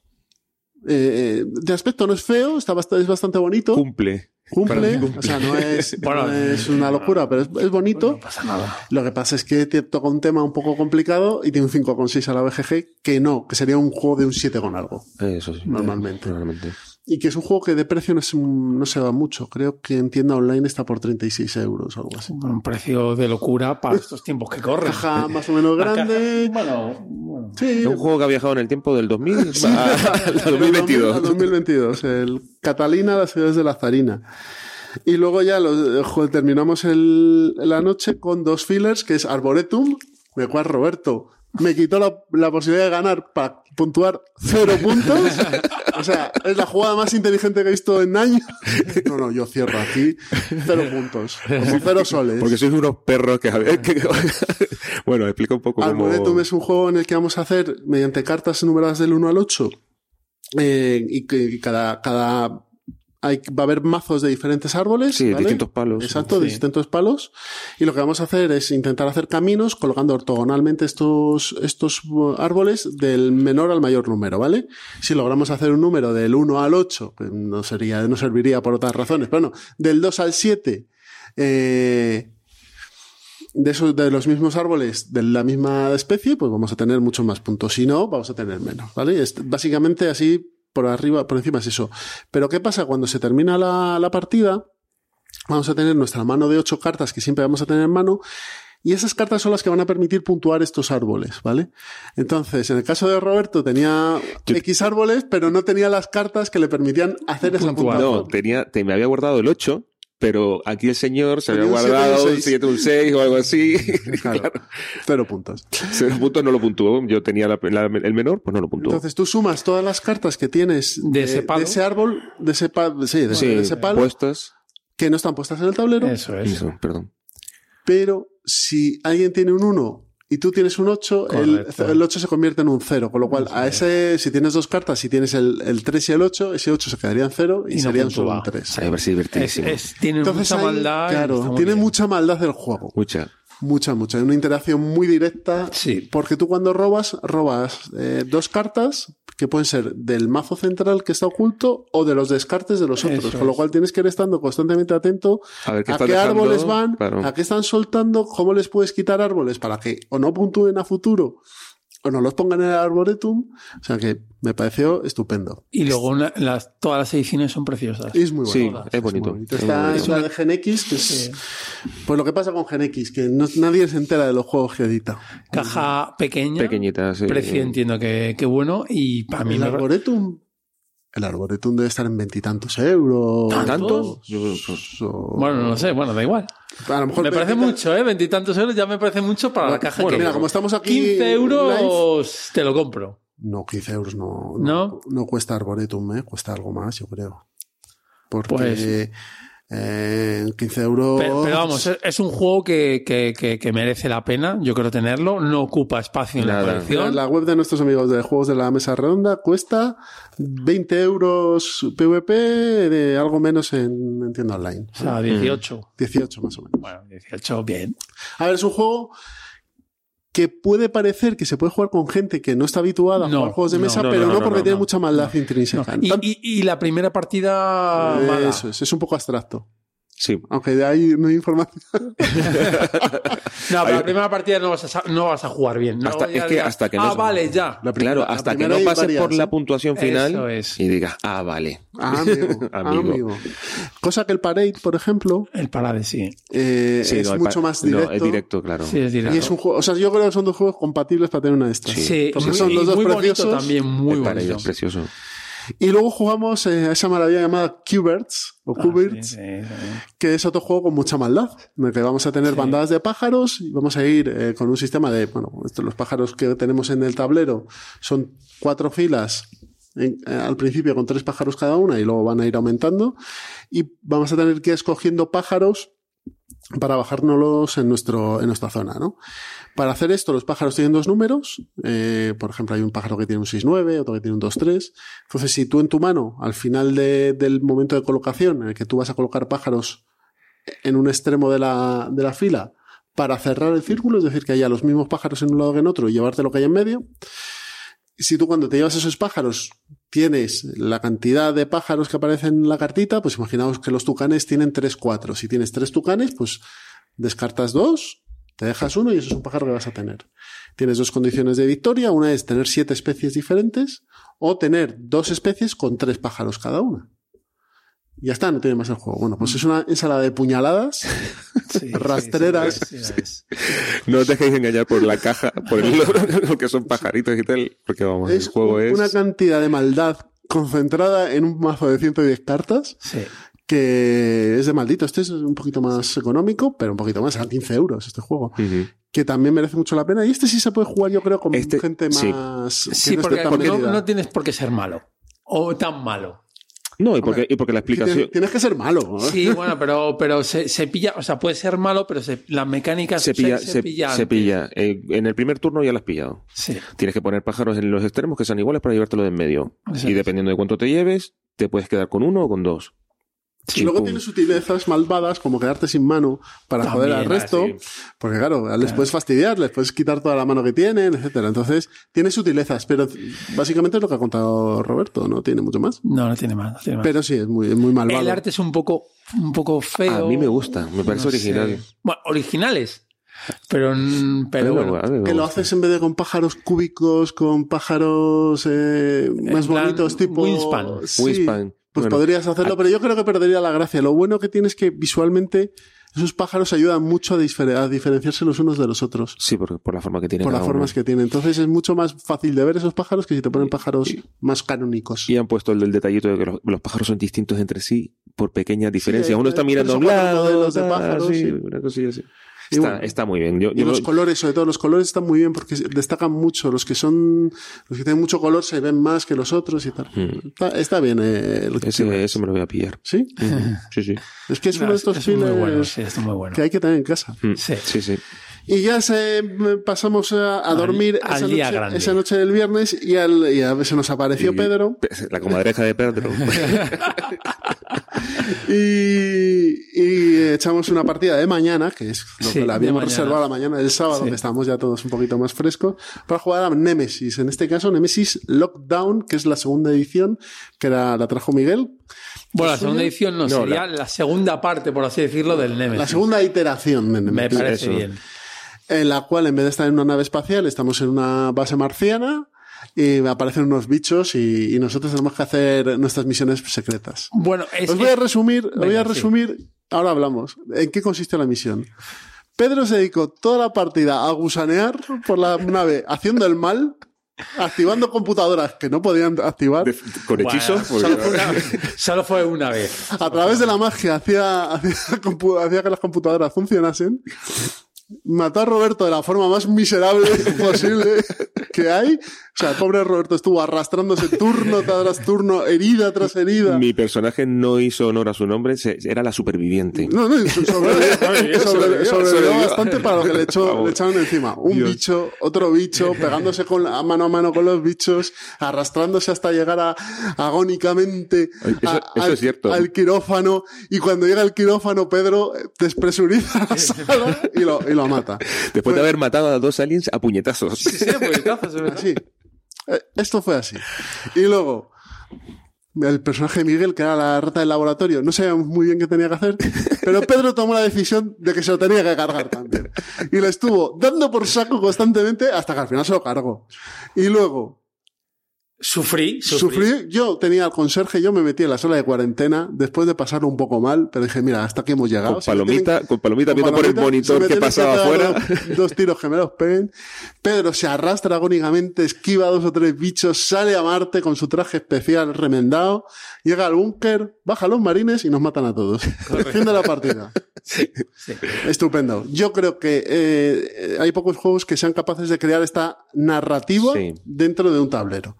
Eh, eh, de aspecto no es feo, está bastante, es bastante bonito. Cumple. Cumple, cumple. o sea, no es, Bueno, (laughs) no es una locura, pero es, es bonito. No pasa nada. Lo que pasa es que te toca un tema un poco complicado y tiene un 5,6 a la BGG, que no, que sería un juego de un 7 con algo, Eso sí. normalmente. Normalmente. Y que es un juego que de precio no, un- no se va mucho. Creo que en tienda online está por 36 euros o algo así. Bueno, un precio de locura para estos tiempos que corren. Caja más o menos grande. Bueno, bueno. Sí, Es un juego que ha viajado en el tiempo del 2000 Sí, a- (laughs) al al 2022. al 2022. El Catalina, las ciudades de la Zarina. Y luego ya lo- jo, terminamos el- la noche con dos fillers, que es Arboretum, de cual Roberto me quitó la, la posibilidad de ganar para puntuar cero puntos. O sea, es la jugada más inteligente que he visto en años. No, no, yo cierro aquí cero puntos. Como cero soles. Porque sois unos perros que... que- bueno, explica un poco cómo... Arboretum es un juego en el que vamos a hacer mediante cartas numeradas del 1 al 8 eh, y que cada, cada hay, va a haber mazos de diferentes árboles. Sí, ¿vale? distintos palos. Exacto, de Sí. distintos palos. Y lo que vamos a hacer es intentar hacer caminos colgando ortogonalmente estos, estos uh, árboles del menor al mayor número, ¿vale? Si logramos hacer un número del 1 al 8, que no sería, no serviría por otras razones, pero no, del 2 al 7, eh, de esos, de los mismos árboles de la misma especie, pues vamos a tener muchos más puntos. Si no, vamos a tener menos, ¿vale? Es- básicamente así por arriba, por encima es eso. Pero ¿qué pasa cuando se termina la, la partida? Vamos a tener nuestra mano de ocho cartas que siempre vamos a tener en mano. Y esas cartas son las que van a permitir puntuar estos árboles, ¿vale? Entonces, en el caso de Roberto tenía Yo- X árboles, pero no tenía las cartas que le permitían hacer esa puntuación. No, tenía, te, me había guardado el 8, pero aquí el señor se había guardado un seis. 7, un 6 o algo así. (laughs) Claro, cero puntos. Cero puntos no lo puntuó. Yo tenía la- la- el menor, pues no lo puntuó. Entonces tú sumas todas las cartas que tienes De ese palo. árbol, de ese, pa- sí, de, sí, de ese palo, puestas. que no están puestas en el tablero, Eso es. Eso, perdón. pero si alguien tiene un 1 y tú tienes un 8, el, el 8 se convierte en un 0, con lo cual a es. ese, si tienes dos cartas, si tienes el, el 3 y el 8, ese 8 se quedaría en 0 y, Y no serían solo un puntúa. 3. A ver si Es, divertidísimo. es- tiene Entonces mucha ahí, maldad. claro, tiene bien. mucha maldad del juego. Mucha. Mucha, mucha. Hay una interacción muy directa. Sí. Porque tú cuando robas, robas eh, dos cartas que pueden ser del mazo central que está oculto o de los descartes de los otros. Eso Con lo es. cual tienes que ir estando constantemente atento A ver qué a qué dejando, árboles van, claro. a qué están soltando, cómo les puedes quitar árboles para que o no puntúen a futuro o no los pongan en el arboretum. O sea que me pareció estupendo. Y luego una- las, todas las ediciones son preciosas. Y es muy Sí, bueno. es bonito. Es Está es de X, que es, Sí. pues lo que pasa con Gen X, que no- nadie se entera de los juegos que edita. Caja pequeña. Pequeñita, sí. Precio entiendo que, que bueno. Y para mí el me, arboretum El Arboretum debe estar en veintitantos euros. ¿Tantos? Yo, pues, O- Bueno, no lo sé, bueno, da igual. A lo mejor Me parece 20 mucho, ¿eh? Veintitantos euros ya me parece mucho para la Bueno, caja bueno, que mira, como estamos aquí 15 euros te lo compro. No, 15 euros no, ¿No? no, cuesta Arboretum, ¿eh? cuesta algo más, yo creo. Porque Pues- eh, 15 euros. Pero, pero vamos, es, un juego que, que- que- que merece la pena, yo creo tenerlo. No ocupa espacio en la Nada. Mira, colección. la web de nuestros amigos de Juegos de la Mesa Redonda cuesta 20 euros PVP de algo menos en, en tienda online. O sea, 18. 18 más o menos. Bueno, 18, bien. A ver, es un juego que puede parecer que se puede jugar con gente que no está habituada a No, jugar juegos de mesa, no, pero no, porque tiene mucha maldad intrínseca. Y, y- y la primera partida mala. Eso es, es un poco abstracto. Sí. Aunque de ahí no hay información. No, pero la primera partida no vas a, sa- no vas a jugar bien. No Hasta- ya es que digas, hasta que no Ah, vale, ya. La primera- Claro, la hasta que no varias, por la ¿eh? puntuación final Eso es. y digas, ah, vale. Ah, amigo, (laughs) Amigo. amigo. Cosa que el Parade, por ejemplo, El parade, sí. eh, Sí, es no, mucho más no, directo. es directo, claro. Sí, es directo. Y es un juego, o sea, yo creo que son dos juegos compatibles para tener una de estas. Sí, son los dos muy bonito preciosos. también, muy el para bonito. ellos precioso. Y luego jugamos eh, a esa maravilla llamada Cuberts, o Ah, Cuberts, sí, sí, sí. que es otro juego con mucha maldad, en el que vamos a tener bandadas de pájaros y vamos a ir eh, con un sistema de, bueno, los pájaros que tenemos en el tablero son cuatro filas en- eh, al principio con tres pájaros cada una y luego van a ir aumentando y vamos a tener que ir escogiendo pájaros para bajárnoslos en, nuestro, en nuestra zona, ¿no? Para hacer esto, los pájaros tienen dos números. eh, por ejemplo, hay un pájaro que tiene un 6-9, otro que tiene un 2-3. Entonces, si tú en tu mano, al final de- del momento de colocación, en el que tú vas a colocar pájaros en un extremo de la, de la fila, para cerrar el círculo, es decir, que haya los mismos pájaros en un lado que en otro y llevarte lo que hay en medio, si tú cuando te llevas esos pájaros tienes la cantidad de pájaros que aparecen en la cartita, pues imaginaos que los tucanes tienen 3, 4. Si tienes tres tucanes, pues descartas dos, te dejas uno y eso es un pájaro que vas a tener. Tienes dos condiciones de victoria. Una es tener siete especies diferentes o tener dos especies con tres pájaros cada una. Y ya está, no tiene más el juego. Bueno, pues es una ensalada de puñaladas. (laughs) Sí, Rastreras. sí, sí, sí, es. No os dejéis engañar por la caja, por el, (laughs) lo que son pajaritos y tal, porque vamos, es el juego es... una cantidad de maldad concentrada en un mazo de 110 cartas Sí. que es de maldito. Este es un poquito más económico, pero un poquito más, a 15 euros este juego. Que también merece mucho la pena. Y este sí se puede jugar, yo creo, con Este- gente sí. más. que Sí, porque no tienes por qué ser malo. O tan malo. No, y porque, y porque la explicación... tienes, tienes que ser malo. ¿no? Sí, bueno, pero, pero se, se pilla, o sea, puede ser malo, pero se, la mecánica Se pilla, se, se, pilla. se pilla. Eh, en el primer turno ya lo has pillado. Sí. Tienes que poner pájaros en los extremos que sean iguales para llevártelo de en medio. Exacto. Y dependiendo de cuánto te lleves, te puedes quedar con uno o con dos. Y luego pum. tienes sutilezas malvadas como quedarte sin mano para También, joder al resto. ah, Porque claro, les puedes fastidiar, les puedes quitar toda la mano que tienen, etcétera. Entonces, tiene sutilezas, pero básicamente es lo que ha contado Roberto, no tiene mucho más. No, no tiene más. No tiene más. Pero sí, es muy, es muy malvado. el arte es un poco, un poco feo. A mí me gusta, me parece No original. sé. Bueno, originales. Pero, pero Bueno, que lo haces en vez de con pájaros cúbicos, con pájaros eh, más plan bonitos, tipo. Wingspan. Sí, Wingspan. Pues Bueno, podrías hacerlo, pero yo creo que perdería la gracia. Lo bueno que tiene es que visualmente esos pájaros ayudan mucho a, difer- a diferenciarse los unos de los otros. Sí, porque por la forma que tiene Por las formas que tienen. Entonces es mucho más fácil de ver esos pájaros que si te ponen pájaros más canónicos. Y han puesto el del detallito de que los, los pájaros son distintos entre sí por pequeñas diferencias. Uno está mirando a un lado, modelos de pájaros, sí, sí. una cosilla así. Y Está, bueno. está muy bien. Yo, Y yo los lo- colores, sobre todo, los colores están muy bien porque destacan mucho. Los que son, los que tienen mucho color se ven más que los otros y tal. Mm. Está, está bien eh, el ese, ese me lo voy a pillar. ¿Sí? Sí, sí. Es que es No, uno de estos es muy fillers bueno, sí, es muy bueno. que hay que tener en casa. Mm, Sí. Sí, sí. Y ya se pasamos a, dormir al esa, día noche, grande. esa noche del viernes y, al, y a veces nos apareció Y- Pedro (laughs) La comadreja de Pedro. (laughs) y, y echamos una partida de mañana, que es lo Sí, que la habíamos reservado a la mañana del sábado, Sí. que estamos ya todos un poquito más frescos, para jugar a Nemesis. En este caso, Nemesis Lockdown, que es la segunda edición, que la trajo Miguel. Bueno, la segunda edición no, No, sería la... segunda parte, por así decirlo, del Nemesis. La segunda iteración de Me Nemesis. parece Eso. bien. en la cual en vez de estar en una nave espacial estamos en una base marciana y aparecen unos bichos y, y nosotros tenemos que hacer nuestras misiones secretas. Bueno, es, Os voy a resumir, os voy a sí. resumir, ahora hablamos, en qué consiste la misión. Pedro se dedicó toda la partida a gusanear por la nave haciendo el mal, activando computadoras que no podían activar. De- con hechizos. Bueno, solo, fue una, (laughs) solo fue una vez. A través de la magia hacía, hacía, hacía que las computadoras funcionasen. Mató a Roberto de la forma más miserable (laughs) posible que hay. O sea, el pobre Roberto estuvo arrastrándose turno tras turno, herida tras herida. Mi personaje no hizo honor a su nombre, se- era la superviviente. No, no, so- sobrevivió, (laughs) sobre- sobrevivió, sobrevivió sobrevivió. bastante para lo que le, echó, le echaron encima. Un Dios. bicho, otro bicho, (laughs) pegándose con la, mano a mano con los bichos, arrastrándose hasta llegar a, agónicamente Ay, eso- a- eso al, es cierto. al quirófano. Y cuando llega el quirófano, Pedro eh, despresuriza la sala y lo, y lo mata. Después de haber matado a dos aliens a puñetazos. Sí, sí, puñetazos, es verdad. Así. Eh, Esto fue así. Y luego, el personaje Miguel, que era la rata del laboratorio, no sabíamos muy bien qué tenía que hacer, pero Pedro tomó la decisión de que se lo tenía que cargar también. Y le estuvo dando por saco constantemente hasta que al final se lo cargó. Y luego, Sufrí, sufrí. sufrí, yo tenía al conserje, yo me metí en la sala de cuarentena después de pasarlo un poco mal, pero dije, mira, hasta aquí hemos llegado. Con Si me tienen- palomita, con palomita viendo por el si monitor que pasaba afuera. Dos, dos tiros que me los peguen. Pedro se arrastra agónicamente, esquiva dos o tres bichos, sale a Marte con su traje especial remendado, llega al búnker, baja a los marines y nos matan a todos. Fin de la partida. Sí, sí. Estupendo. Yo creo que eh, hay pocos juegos que sean capaces de crear esta narrativa Sí. dentro de un tablero.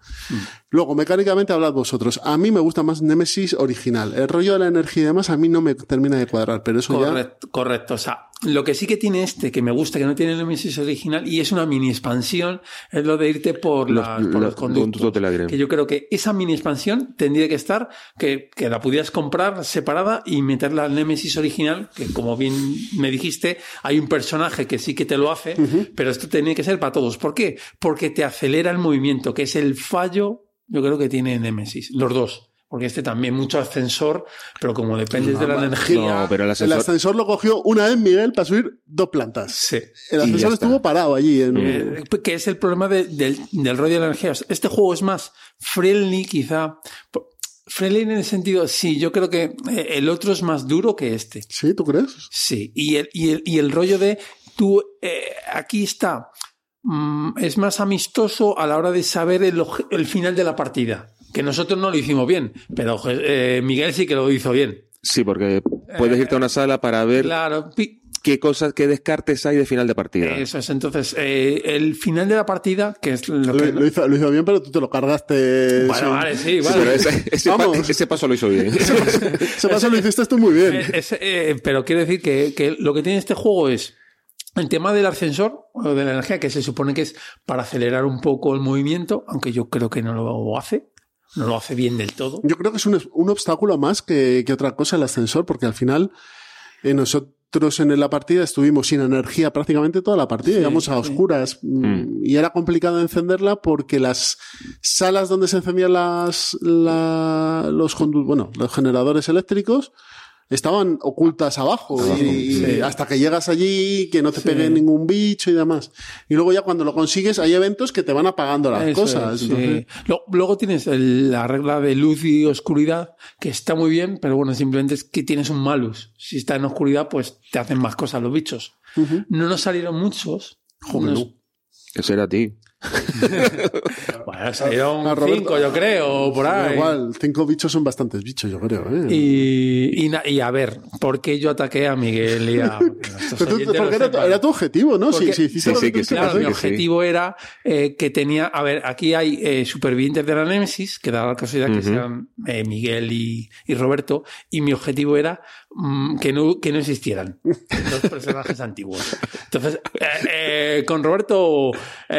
Luego, mecánicamente hablad vosotros. A mí me gusta más Nemesis original. El rollo de la energía y demás a mí no me termina de cuadrar, pero eso ya... Correcto, correcto. O sea, lo que sí que tiene este, que me gusta, que no tiene el Nemesis original, y es una mini expansión, es lo de irte por, Los- las- por los los conductos. Que yo creo que esa mini expansión tendría que estar, que, que la pudieras comprar separada y meterla al Nemesis original, que como bien me dijiste, hay un personaje que sí que te lo hace, pero esto tiene que ser para todos. ¿Por qué? Porque te acelera el movimiento, que es el fallo, yo creo que tiene Nemesis, los dos. Porque este también mucho ascensor, pero como dependes de la energía. No, pero el El ascensor. lo cogió una vez Miguel para subir dos plantas. Sí. El ascensor estuvo parado allí. En... Eh, que es el problema de- del, del rollo de la energía. Este juego es más friendly, quizá. Friendly en el sentido, sí, yo creo que eh, el otro es más duro que este. ¿Sí? ¿Tú crees? Sí, y el, y el, y el rollo de tú, eh, aquí está, mm, es más amistoso a la hora de saber el, final de la partida. Que nosotros no lo hicimos bien, pero eh, Miguel sí que lo hizo bien. Sí, porque puedes irte a una sala para ver Claro, pi- qué cosas, qué descartes hay de final de partida. eso es. Entonces, eh, el final de la partida, que es lo Lo, que. lo hizo, lo hizo bien, pero tú te lo cargaste. Bueno, vale, sí, Sí, vale. pero ese, ese pa- Vamos. ese paso lo hizo bien. (laughs) Ese paso lo hiciste tú muy bien. Eh, eh, pero quiero decir que, que lo que tiene este juego es el tema del ascensor o de la energía, que se supone que es para acelerar un poco el movimiento, aunque yo creo que no lo hace, no lo hace bien del todo. Yo creo que es un, un obstáculo más que, que otra cosa el ascensor, porque al final eh, nosotros en la partida estuvimos sin energía prácticamente toda la partida, Sí, íbamos a sí. oscuras mm, y era complicado encenderla porque las salas donde se encendían las, la- los, bueno, los generadores eléctricos estaban ocultas abajo, y sí. hasta que llegas allí que no te Sí. pegue ningún bicho y demás. Y luego ya cuando lo consigues hay eventos que te van apagando las Eso cosas. es, sí. entonces- Luego tienes el- la regla de luz y oscuridad, que está muy bien, pero bueno, simplemente es que tienes un malus. Si está en oscuridad, pues te hacen más cosas los bichos. No nos salieron muchos. Joder, no. Eso era a ti. (laughs) Bueno, salieron A Roberto- cinco, yo creo, o por ahí. Igual, cinco bichos son bastantes bichos, yo creo. ¿eh? Y, y, y a ver, ¿por qué yo ataqué a Miguel y a (laughs) Pero tú- porque era, era tu objetivo, ¿no? Porque- Sí, sí, Sí, sí, que que sí, Claro, que mi que objetivo era eh, que tenía, a ver, aquí hay eh, supervivientes de la Némesis, que da la casualidad que Ujú. sean eh, Miguel y, y Roberto, y mi objetivo era mm, que, no, que no existieran los personajes (laughs) antiguos. Entonces, eh, eh, con Roberto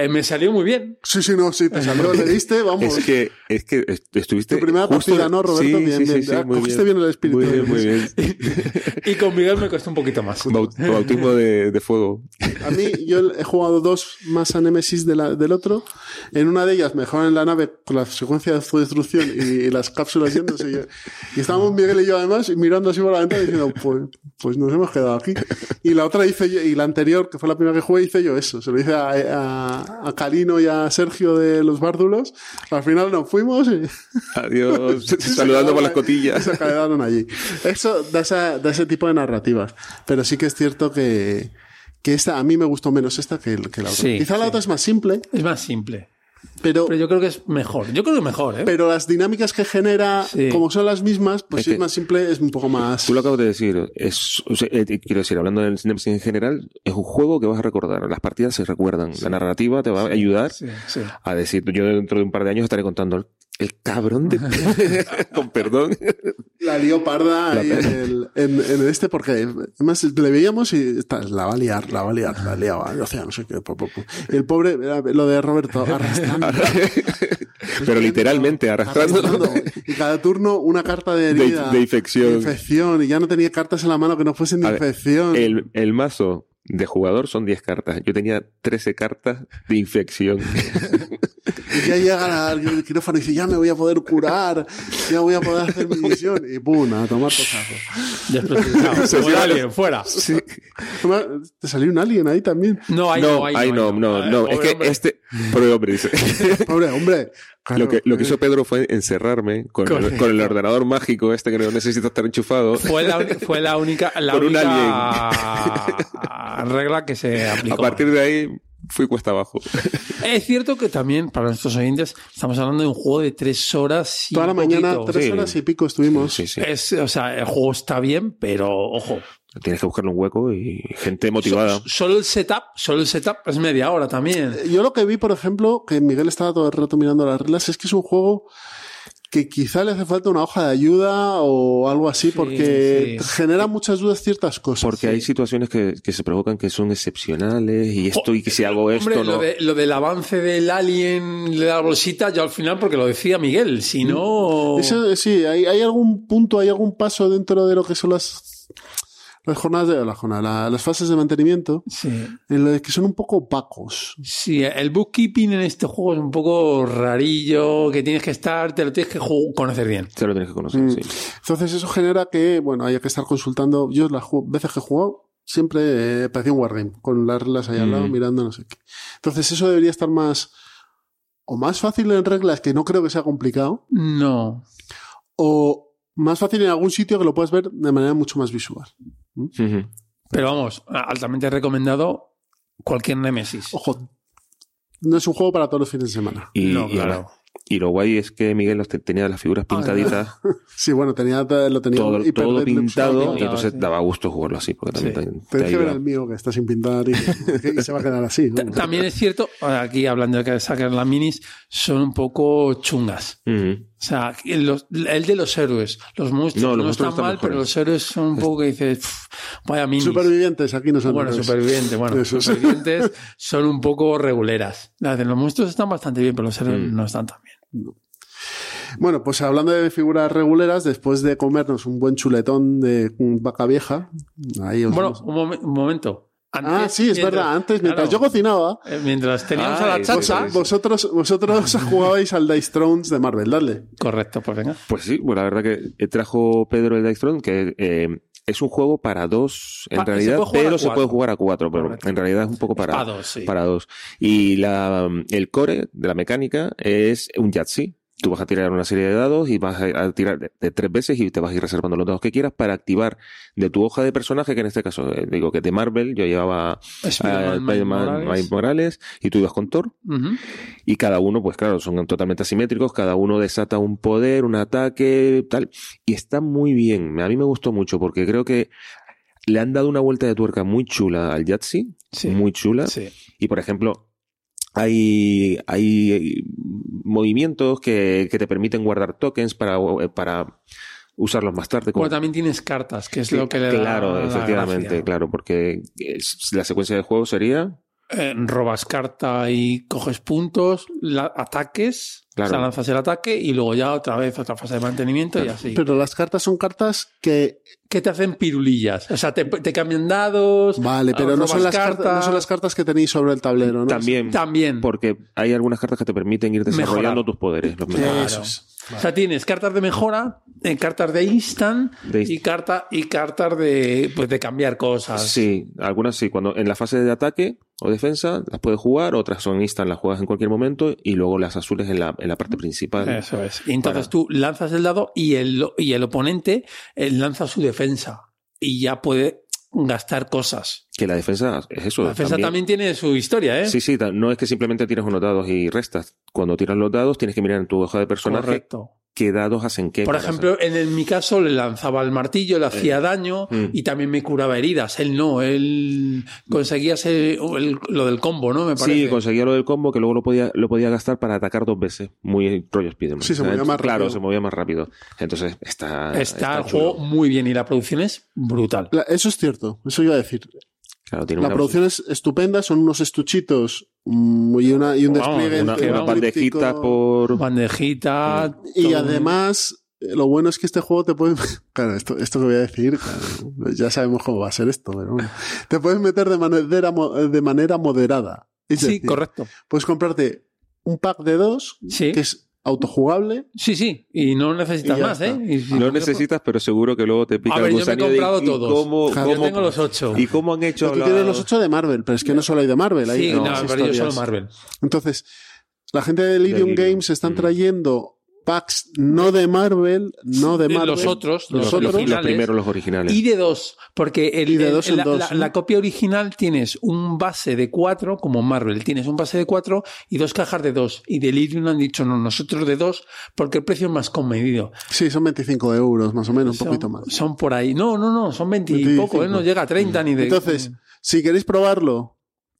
me salió muy bien. Sí, sí, no, sí, te (laughs) salió, le diste, vamos. Es que, es que est- estuviste. Tu primera justo- partida, ¿no, Roberto? Sí, Bien, sí, bien. sí, Ah, muy cogiste bien el espíritu. Muy bien, muy bien. (laughs) Y con Miguel me costó un poquito más. Bau- Bautismo de, de fuego. A mí, yo he jugado dos más a Nemesis de la- del otro. En una de ellas, mejor en la nave, con la secuencia de su destrucción y, las cápsulas yéndose. Y, y estábamos Miguel y yo, además, y mirando así por la ventana diciendo, pues, pues nos hemos quedado aquí. Y la otra hice yo, y la anterior, que fue la primera que jugué, hice yo eso. Se lo hice a, a, a Calino y a Sergio de los Bárdulos. Al final nos fuimos y, (laughs) Adiós. (laughs) Saludando por las cotillas. se quedaron allí. Eso da, esa- da ese tipo de narrativas. Pero sí que es cierto que, que esta, a mí me gustó menos esta que, el- que la otra. Sí, Quizá la sí. otra es más simple, Es más simple. Pero, Pero yo creo que es mejor. Yo creo que mejor, ¿eh? pero las dinámicas que genera, Sí. como son las mismas, pues Es si es más simple, es un poco más. Tú lo acabas de decir. Es, o sea, eh, quiero decir, hablando del Nemesis en general, es un juego que vas a recordar. Las partidas se recuerdan. La narrativa te va a ayudar Sí, sí. a decir. Yo dentro de un par de años estaré contando el, cabrón de. (laughs) (laughs) con perdón. La lió parda La ahí en, el, en, en este, porque además le veíamos y la va a liar, la va a liar, la liaba, o sea, no sé qué. po, po, po. Y el pobre, lo de Roberto, (laughs) arrastrando. Pero literalmente, arrastrando. arrastrando. Y cada turno una carta de De, herida. de infección. de infección. Y ya no tenía cartas en la mano que no fuesen de ver, infección. El, el mazo de jugador son 10 cartas. Yo tenía 13 cartas de infección. (laughs) Y ya llega al quirófano y dice, ya me voy a poder curar, ya voy a poder hacer mi misión. Y pum, a tomar. (laughs) Como el alien, fuera. Sí. Te salió un alien ahí también. No, ahí no, no, ahí ay, no, no, no. Es que hombre. este. Pobre hombre, dice. (laughs) Pobre hombre. Lo que, lo que hizo Pedro fue encerrarme con, el, con el (laughs) ordenador mágico este que no necesita estar enchufado. Fue la, fue la única, la única regla que se A aplicó. partir de ahí fui cuesta abajo. Es cierto que también, para nuestros oyentes, estamos hablando de un juego de tres horas y Toda la mañana, poquito. tres Sí. horas y pico estuvimos. Sí, sí. Es, o sea, el juego está bien, pero ojo. Tienes que buscarle un hueco y gente motivada. So- solo el setup, solo el setup es media hora también. Yo lo que vi, por ejemplo, que Miguel estaba todo el rato mirando las reglas, es que es un juego que quizá le hace falta una hoja de ayuda o algo así, porque sí. genera muchas dudas ciertas cosas. Porque hay situaciones que, que se provocan que son excepcionales y esto y que si hago esto Hombre, no. lo, de- lo del avance del alien de la bolsita, ya al final, porque lo decía Miguel, si no. Eso, sí, hay, hay algún punto, hay algún paso dentro de lo que son las, las jornadas de la jornada, la- las fases de mantenimiento, Sí. en las que son un poco opacos. Sí, el bookkeeping en este juego es un poco rarillo, que tienes que estar, te lo tienes que conocer bien. Se lo tienes que conocer, Mm. sí. Entonces eso genera que, bueno, haya que estar consultando. Yo las veces que he jugado, siempre eh, parecía un wargame, con las reglas ahí al lado, Mm. mirando no sé qué. Entonces eso debería estar más, o más fácil en reglas, que no creo que sea complicado, No. o más fácil en algún sitio que lo puedas ver de manera mucho más visual. Ujú. Pero vamos, altamente recomendado cualquier Nemesis. Ojo, no es un juego para todos los fines de semana. Y, No, y claro. y lo guay es que Miguel los te- tenía las figuras pintaditas, (laughs) Sí, bueno, tenía, lo tenía todo, hiper- todo pintado, pintado, y entonces sí. daba gusto jugarlo así, porque también Sí. te- te, Tienes que ver el mío que está sin pintar y, y se va a quedar así. Ta- También es cierto, aquí hablando de que sacan las minis, son un poco chungas. O sea, el, de los héroes. Los monstruos No, no, los monstruos están están mal, mejores. pero los héroes son un poco que dices, "Pff, vaya minis. Supervivientes, aquí no son Bueno, héroes. supervivientes, bueno, Eso es. supervivientes son un poco reguleras. Las de los monstruos están bastante bien, pero los héroes Mm. no están tan bien. Bueno, pues hablando de figuras reguleras, después de comernos un buen chuletón de vaca vieja, ahí os Bueno, un, un momento. Antes, Ah, sí, es mientras- verdad. Antes, mientras claro, yo cocinaba, eh, Mientras teníamos Ah, a la chacha. vosotros, vosotros (laughs) jugabais al Dice Thrones de Marvel, dale. Correcto, pues venga. Pues sí, bueno, la verdad que trajo Pedro el Dice Throne, que eh, es un juego para dos, en Pa- se realidad, a pero se puede jugar a cuatro, pero Correcto. en realidad es un poco para, Para dos, sí. para dos. Y la, el core de la mecánica es un Yahtzee. Tú vas a tirar una serie de dados y vas a, tirar de, de tres veces y te vas a ir reservando los dados que quieras para activar de tu hoja de personaje, que en este caso, eh, digo que de Marvel, yo llevaba a Spider-Man, Morales. Miles Morales y tú ibas con Thor. Y cada uno, pues claro, son totalmente asimétricos, cada uno desata un poder, un ataque, tal. Y está muy bien. A mí me gustó mucho porque creo que le han dado una vuelta de tuerca muy chula al Yahtzee, Sí. muy chula. Sí. Y por ejemplo, hay, hay movimientos que, que te permiten guardar tokens para, para usarlos más tarde. como- Bueno, también tienes cartas, que es Sí, lo que le da Claro, la efectivamente, gracia. claro, porque la secuencia de juego sería Eh, robas carta y coges puntos, la- ataques, Claro. o sea, lanzas el ataque y luego ya otra vez otra fase de mantenimiento y así. Pero las cartas son cartas que. ¿Qué te hacen pirulillas? O sea, te, te cambian dados. Vale, pero no son, las cartas. no son las cartas que tenéis sobre el tablero, ¿no? también, También. porque hay algunas cartas que te permiten ir desarrollando Mejorar. tus poderes. Los Claro. O sea, tienes cartas de mejora, eh, cartas de instant De y, carta, y cartas de, pues, de cambiar cosas. Sí, algunas sí. Cuando en la fase de ataque o defensa las puedes jugar, otras son instant, las juegas en cualquier momento y luego las azules en la, en la parte principal. Eso es. Y entonces Para- tú lanzas el dado y el, y el oponente eh, lanza su defensa. Y ya puede gastar cosas. Que la defensa es eso. La defensa también, tiene su historia, ¿eh? Sí, sí, no es que simplemente tires unos dados y restas. Cuando tiras los dados tienes que mirar en tu hoja de personaje Correcto. Qué dados hacen qué. Por ejemplo, en, el- mi caso le lanzaba el martillo, le hacía daño Mm. y también me curaba heridas. Él no, él conseguía ser el- lo del combo, ¿no? Me parece. Sí, conseguía lo del combo que luego lo podía, lo podía gastar para atacar dos veces. Muy rollo Spiderman. Sí, se movía más Claro, rápido. se movía más rápido. Entonces está. Está el chulo. juego muy bien y la producción es brutal. La- eso es cierto, eso iba a decir. Claro, tiene La una, producción es estupenda, son unos estuchitos y, una, y un despliegue una, que entre una tríptico. bandejita por. Bandejita. Y todo- además, eh, lo bueno es que este juego te puede. (laughs) Claro, esto, esto que voy a decir, claro, ya sabemos cómo va a ser esto, pero bueno. Te puedes meter de manera, de manera moderada. Es Sí, decir, correcto. Puedes comprarte un pack de dos, Sí. que es autojugable. Sí, sí. Y no necesitas Y más, está. ¿eh? Y si No no- necesitas, pero seguro que luego te pica A ver, el yo me he de- comprado ¿y todos. cómo- Claro, Yo cómo- tengo los ocho. ¿Y cómo han hecho Pero tú la- tienes los ocho de Marvel, pero es que no solo hay de Marvel, hay Sí, no, pero yo solo Marvel. Entonces, la gente de Delirium. Games están Mm. trayendo packs no de Marvel, no de Marvel. los otros, los, los otros. los originales. primeros, los originales. Y de dos, porque el- Y de el- dos en la, dos, la- ¿no? la copia original tienes un base de cuatro, como Marvel, tienes un base de cuatro y dos cajas de dos. Y Delirium han dicho, no, nosotros de dos, porque el precio es más comedido. Sí, son 25 euros, más o menos, un Son- poquito más. Son por ahí. No, no, no, son 20 y 25. poco, ¿eh? no llega a 30 ni de. Entonces, si queréis probarlo,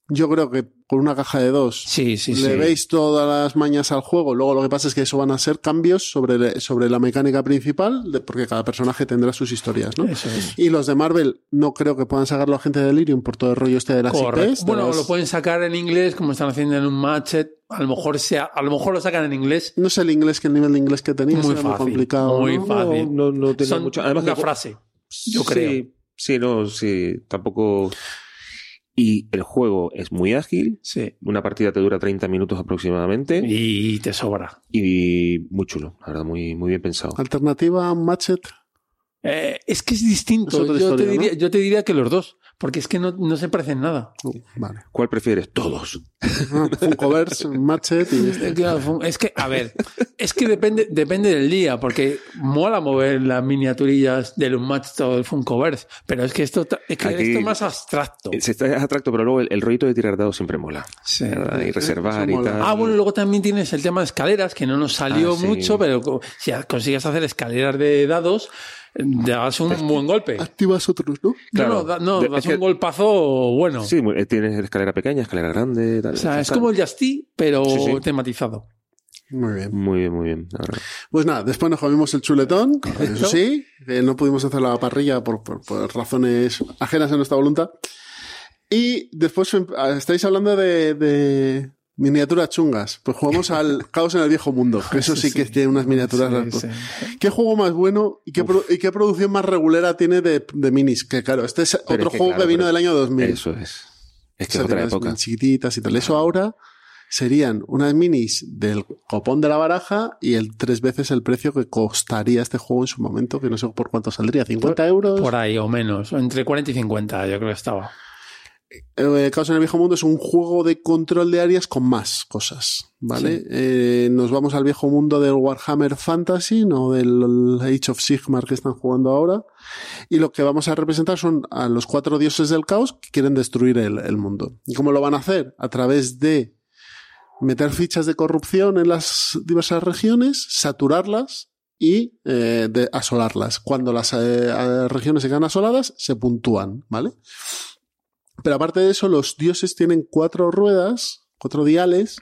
yo creo que con una caja de dos sí, sí, sí. le veis todas las mañas al juego. Luego lo que pasa es que eso van a ser cambios sobre, sobre la mecánica principal, de- porque cada personaje tendrá sus historias, ¿no? Eso es. Y los de Marvel no creo que puedan sacarlo a gente de Delirium por todo el rollo este de las Correcto. IPs. de Bueno, las- lo pueden sacar en inglés, como están haciendo en un matchet. A lo mejor sea, a lo mejor lo sacan en inglés. No sé el inglés, que el nivel de inglés que tenéis Muy muy fácil, complicado. muy ¿no? fácil. No, no, no tenía Son mucho. Además, una que- frase. Yo Sí, creo. Sí, no, sí, tampoco. Y el juego es muy ágil. Sí. Una partida te dura 30 minutos aproximadamente. Y te sobra. Y muy chulo, la verdad, muy, muy bien pensado. Alternativa a Matchet. Eh, es que es distinto. Es yo, te diría, ¿no? yo te diría que los dos, porque es que no, no se parecen nada. Uh, vale. ¿Cuál prefieres? Todos. Ah, Funkoverse, Matchet y este. Es que, es que, a ver, es que depende, depende del día, porque mola mover las miniaturillas del Unmatched o del Funkoverse, pero es que esto, es que Aquí- esto es más abstracto. Se está es atracto, pero luego el, el rollito de tirar dados siempre mola. Sí. ¿verdad? Y reservar y tal. Ah, bueno, luego también tienes el tema de escaleras, que no nos salió Ah, sí. mucho, pero si consigues hacer escaleras de dados, das un buen golpe. Activas otros, ¿no? Claro. No, no, da- no, De- das que- un golpazo bueno. Sí, eh, tienes escalera pequeña, escalera grande. Tal, O sea, es tal. como el Justy, pero Sí, sí. tematizado. Muy bien. Muy bien, muy bien. Pues nada, después nos comimos el chuletón, eso sí, no pudimos hacer la parrilla por, por- por razones ajenas a nuestra voluntad. Y después em- estáis hablando de, de miniaturas chungas. Pues jugamos al (laughs) Caos en el Viejo Mundo, que eso sí, que tiene unas miniaturas. Sí, sí. ¿Qué juego más bueno y qué, pro- y qué producción más regulera tiene de, de minis? Que claro, este es Pero otro es que, juego claro, que vino del año 2000. Eso es. Es que O sea, es otra época. chiquititas y tal. Eso ahora serían unas minis del copón de la baraja y el tres veces el precio que costaría este juego en su momento, que no sé por cuánto saldría, 50 euros. Por ahí o menos, entre 40 y 50 yo creo que estaba. Eh, Caos en el Viejo Mundo es un juego de control de áreas con más cosas, ¿vale? Sí. Eh, nos vamos al viejo mundo del Warhammer Fantasy, no del Age of Sigmar que están jugando ahora. Y lo que vamos a representar son a los cuatro dioses del caos que quieren destruir el, el mundo. ¿Y cómo lo van a hacer? A través de meter fichas de corrupción en las diversas regiones, saturarlas y eh, de asolarlas. Cuando las eh, regiones se quedan asoladas, se puntúan, ¿vale? Pero aparte de eso, los dioses tienen cuatro ruedas, cuatro diales,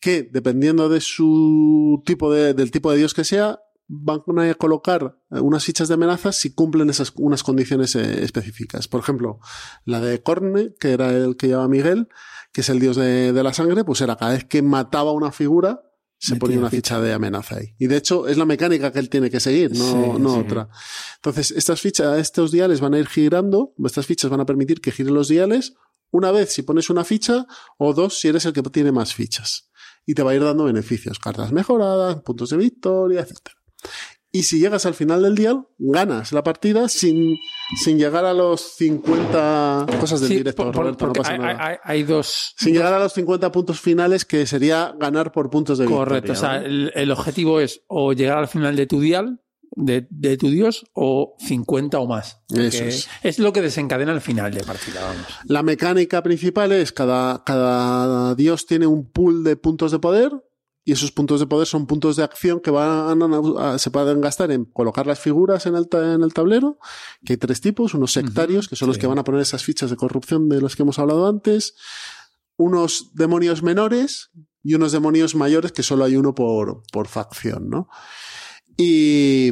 que dependiendo de su tipo de, del tipo de dios que sea, van a colocar eh, unas fichas de amenazas si cumplen esas unas condiciones eh, específicas. Por ejemplo, la de Corne, que era el que llevaba Miguel, que es el dios de, de la sangre, pues era cada vez que mataba una figura, se ponía una ficha. ficha de amenaza ahí. Y de hecho es la mecánica que él tiene que seguir, no, Sí, no sí. otra. Entonces, estas fichas, estos diales van a ir girando, estas fichas van a permitir que giren los diales una vez si pones una ficha o dos si eres el que tiene más fichas. Y te va a ir dando beneficios, cartas mejoradas, puntos de victoria, etc. Y si llegas al final del dial, ganas la partida sin, sin llegar a los 50 cosas del Sí, directo, por- Roberto, no pasa hay, nada. hay- hay dos. Sin llegar a los 50 puntos finales, que sería ganar por puntos de Correcto. victoria. O sea, ¿vale? el, el objetivo es o llegar al final de tu dial de, de tu dios o 50 o más. Eso es. es lo que desencadena el final de partida, vamos. La mecánica principal es cada, cada dios tiene un pool de puntos de poder y esos puntos de poder son puntos de acción que van a- a- se pueden gastar en colocar las figuras en el, ta- en el tablero, que hay tres tipos, unos sectarios, que son los que van a poner esas fichas de corrupción de los que hemos hablado antes, unos demonios menores y unos demonios mayores, que solo hay uno por, por facción, ¿no? Y,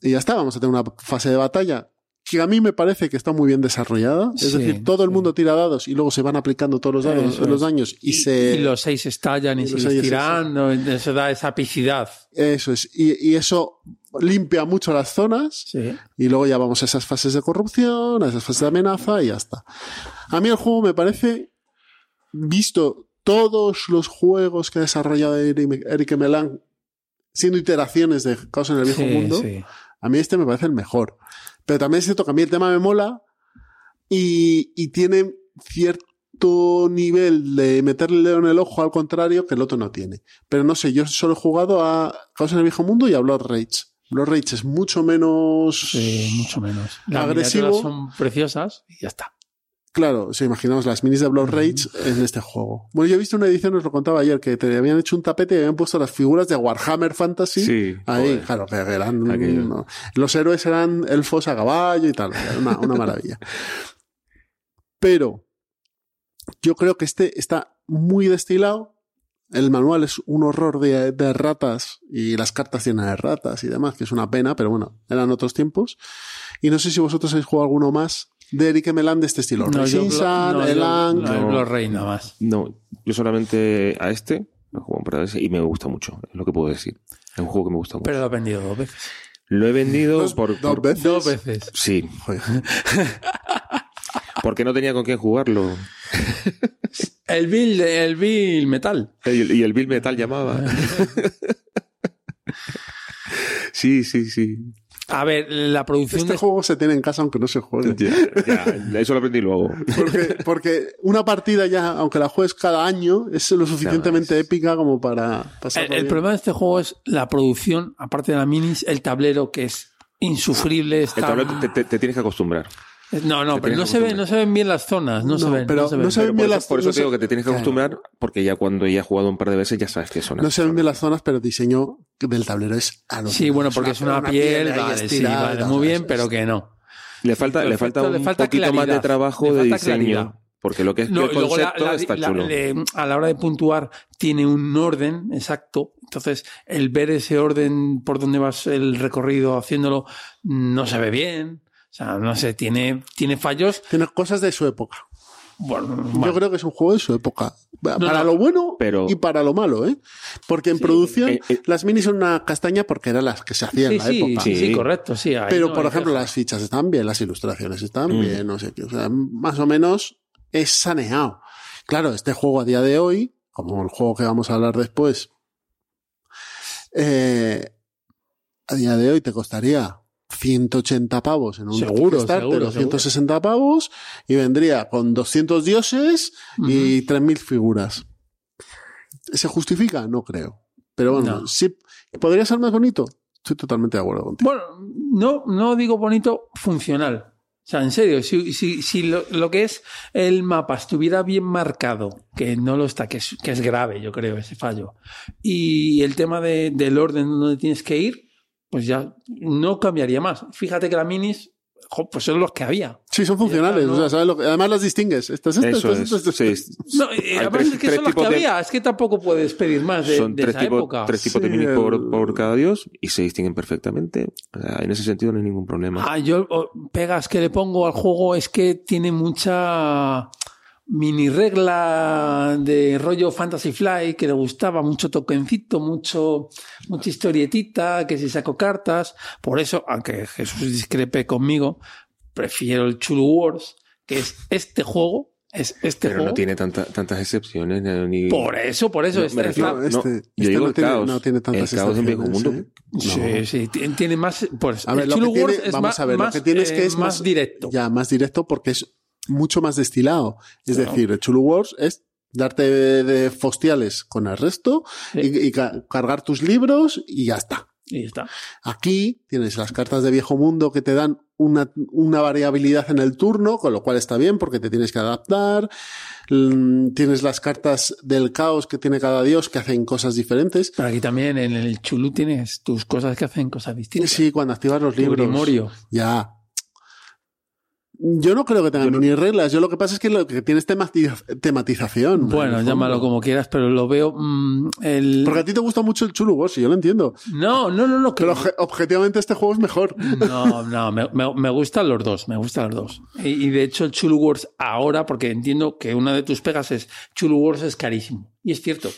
y ya está, vamos a tener una fase de batalla que a mí me parece que está muy bien desarrollada. Es Sí, decir, todo el mundo tira dados y luego se van aplicando todos los dados, Eso los daños y, se... y los seis estallan y, sigues seis, tirando, eso da esa apicidad. Eso es. Y, y eso limpia mucho las zonas. Sí. Y luego ya vamos a esas fases de corrupción, a esas fases de amenaza y ya está. A mí el juego me parece, visto todos los juegos que ha desarrollado Eric Eric Melan, siendo iteraciones de Caos en el Viejo Sí, Mundo, sí. a mí este me parece el mejor. Pero también es cierto que a mí el tema me mola y, y tiene cierto nivel de meterle el dedo en el ojo al contrario que el otro no tiene. Pero no sé, yo solo he jugado a Caos en el Viejo Mundo y a Blood Rage. Blood Rage es mucho menos Sí, mucho menos. Las agresivo. miniaturas son preciosas y ya está. Claro, si imaginamos las minis de Blood Rage en este juego. Bueno, yo he visto una edición, os lo contaba ayer, que te habían hecho un tapete y habían puesto las figuras de Warhammer Fantasy. Sí, Ahí, joder. claro, que eran. No, los héroes eran elfos a caballo y tal. Una maravilla. Pero yo creo que este está muy destilado. El manual es un horror de, de ratas y las cartas llenas de ratas y demás, que es una pena, pero bueno, eran otros tiempos. Y no sé si vosotros habéis jugado alguno más de Eric Melan de este estilo. No, no, Elan. no, no. Más. No, yo solamente a este lo he jugado un par de veces y me gusta mucho, es lo que puedo decir. Es un juego que me gusta mucho. Pero lo he vendido dos veces. lo he vendido Dos- por, dos por- veces. Dos veces. Sí, (laughs) porque no tenía con quién jugarlo. (laughs) El Bill, el Bill Metal. Y el, y el Bill Metal llamaba. (laughs) sí, sí, sí. A ver, la producción Este de juego se tiene en casa aunque no se juegue. Ya, ya, eso lo aprendí luego. Porque, porque una partida ya, aunque la juegues cada año, es lo suficientemente es- épica como para pasar. El, el problema de este juego es la producción, aparte de la minis, el tablero que es insufrible. El tablero te, te- te tienes que acostumbrar. No, no, te pero no se, ven, no se ven bien las zonas. No, se No, ven. pero no se ven. no se ven por, bien eso, las- por eso no te digo que te tienes que Claro. acostumbrar, porque ya cuando ya has jugado un par de veces ya sabes que son No se ven bien las zonas, pero el diseño del tablero es alucinante. Sí, bueno, porque es una, piel, ahí vale, sí, estirada y vale, tal, muy bien, pero que no. Le falta, le falta un le falta poquito más de trabajo le de diseño. claridad. Porque lo que es No, el luego la- concepto la- está la- chulo. le- a la hora de puntuar tiene un orden exacto. Entonces, el ver ese orden por donde vas el recorrido haciéndolo no se ve bien. O sea, no sé, tiene, tiene fallos. Tiene cosas de su época. Bueno, Yo creo que es un juego de su época. Para no. lo bueno Pero- y para lo malo, ¿eh? Porque en producción eh, eh. las minis son una castaña porque eran las que se hacían sí, en la sí, época. sí, sí, Sí. correcto, sí. ahí Pero, no por ejemplo, las fichas están bien, las ilustraciones están Mm. bien, no sé qué. O sea, más o menos es saneado. Claro, este juego a día de hoy, como el juego que vamos a hablar después, eh, a día de hoy te costaría 180 pavos en un Seguro, seguro, o 160 pavos y vendría con 200 dioses y 3.000 figuras. ¿Se justifica? No creo. Pero bueno, No. sí, ¿podría ser más bonito? Estoy totalmente de acuerdo contigo. Bueno, no, no digo bonito, funcional. O sea, en serio, si, si, si lo, lo que es el mapa estuviera bien marcado, que no lo está, que es, que es grave, yo creo, ese fallo, y el tema de- del orden donde tienes que ir, pues ya no cambiaría más. Fíjate que la minis, jo, pues son los que había. Sí, son funcionales. no. o sea, ¿sabes lo que- además las distingues. Estas, estas, Eso estas, es. estas, sí, estas. No, y Hay además tres- es que son las que de- había, es que tampoco puedes pedir más de, Son de tres esa tipos, época. tres tipos de Sí, minis por, el- por cada dios y se distinguen perfectamente. O sea, en ese sentido no hay ningún problema. Ah, yo oh, pegas que le pongo al juego es que tiene mucha mini regla de rollo Fantasy Fly que le gustaba, mucho tokencito, mucho, mucha historietita, que si saco cartas. Por eso, aunque Jesús discrepe conmigo, prefiero el Chulu Wars, que es este juego, es este Pero juego. no tiene tanta- tantas excepciones. Ni... Por eso, por eso No, me refiero- está- No, no, este, yo este digo no, el tiene, caos. no tiene tantas El caos en Viejo excepciones, Mundo. ¿eh? Sí, sí, ti- tiene más. Pues, A ver, el lo Chulu que tiene- Wars es vamos más, a ver, más, lo que tienes eh, que es más directo. Ya, más directo porque es mucho más destilado. Es Claro. decir, el Chulu Wars es darte de, de fostiales con el resto Sí. y, y ca- cargar tus libros y ya está. Y ya está. Aquí tienes las cartas de viejo mundo que te dan una, una variabilidad en el turno, con lo cual está bien porque te tienes que adaptar. Mm, Tienes las cartas del caos que tiene cada dios que hacen cosas diferentes. Pero aquí también en el Chulu tienes tus cosas que hacen cosas distintas. Sí, cuando activas los Tu libros. Grimorio. Ya. Yo no creo que tengan mini reglas. Yo lo que pasa es que lo que tienes tematiza- tematización. en Bueno, llámalo como quieras, pero lo veo. mm, el... Porque a ti te gusta mucho el Chulu Wars, y yo lo entiendo. No, no, no, no. que- Pero obje- objetivamente este juego es mejor. No, no, me, me- me gustan los dos, me gustan los dos. Y, y de hecho el Chulu Wars ahora, porque entiendo que una de tus pegas es Chulu Wars es carísimo. Y es cierto.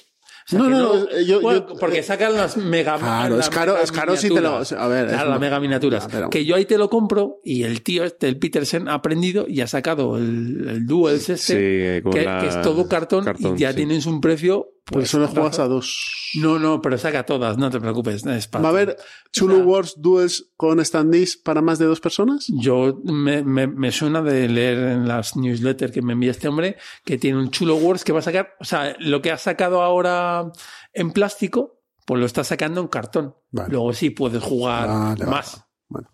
Sea, No, que no, eh, yo- bueno, yo- porque sacan las mega Claro, es caro- es caro si te lo- a ver, Claro, las mega miniaturas. Ah, pero- Que yo ahí te lo compro y el tío este, el Petersen, ha aprendido y ha sacado el, el Duels este, Sí, que, la- que es todo cartón, cartón, y ya sí. tienes un precio. Pues solo juegas bajo. a dos. No, no, pero saca todas, no te preocupes. ¿Va a haber Chulu O sea- Wars Duels con standees para más de dos personas? Yo me, me, me suena de leer en las newsletters que me envía este hombre que tiene un chulo Wars que va a sacar, o sea, lo que ha sacado ahora en plástico, pues lo está sacando en cartón. Vale. Luego sí puedes jugar Vale, vale. más. Bueno.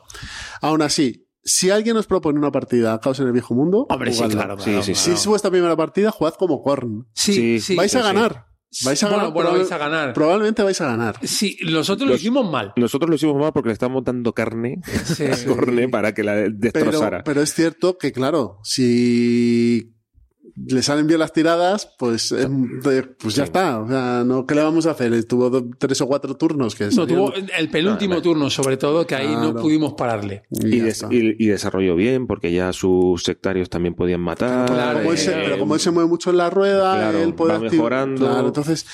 Aún así, si alguien nos propone una partida a Caos en el Viejo Mundo, Hombre, sí, jugadla. claro, Sí, claro, sí, Si claro. es vuestra primera partida, jugad como Korn. Sí, Sí. sí. vais a ganar. Vais a Bueno, ganar. bueno, vais a ganar. Probablemente vais a ganar. Sí, nosotros lo hicimos mal. Nosotros lo hicimos mal porque le estamos dando carne Sí. (laughs) a Corne para que la Pero, destrozara. pero es cierto que, claro, si le salen bien las tiradas, pues, em, pues ya Sí. está. O sea, no, ¿qué le vamos a hacer? Estuvo do- tres o cuatro turnos que No, tuvo el penúltimo turno, sobre todo, que ahí no pudimos pararle. y Y, ya des- está. y- y desarrolló bien porque ya sus sectarios también podían matar. Claro, como él se- eh, pero como él se mueve mucho en la rueda, claro, él puede va mejorando. Claro, entonces,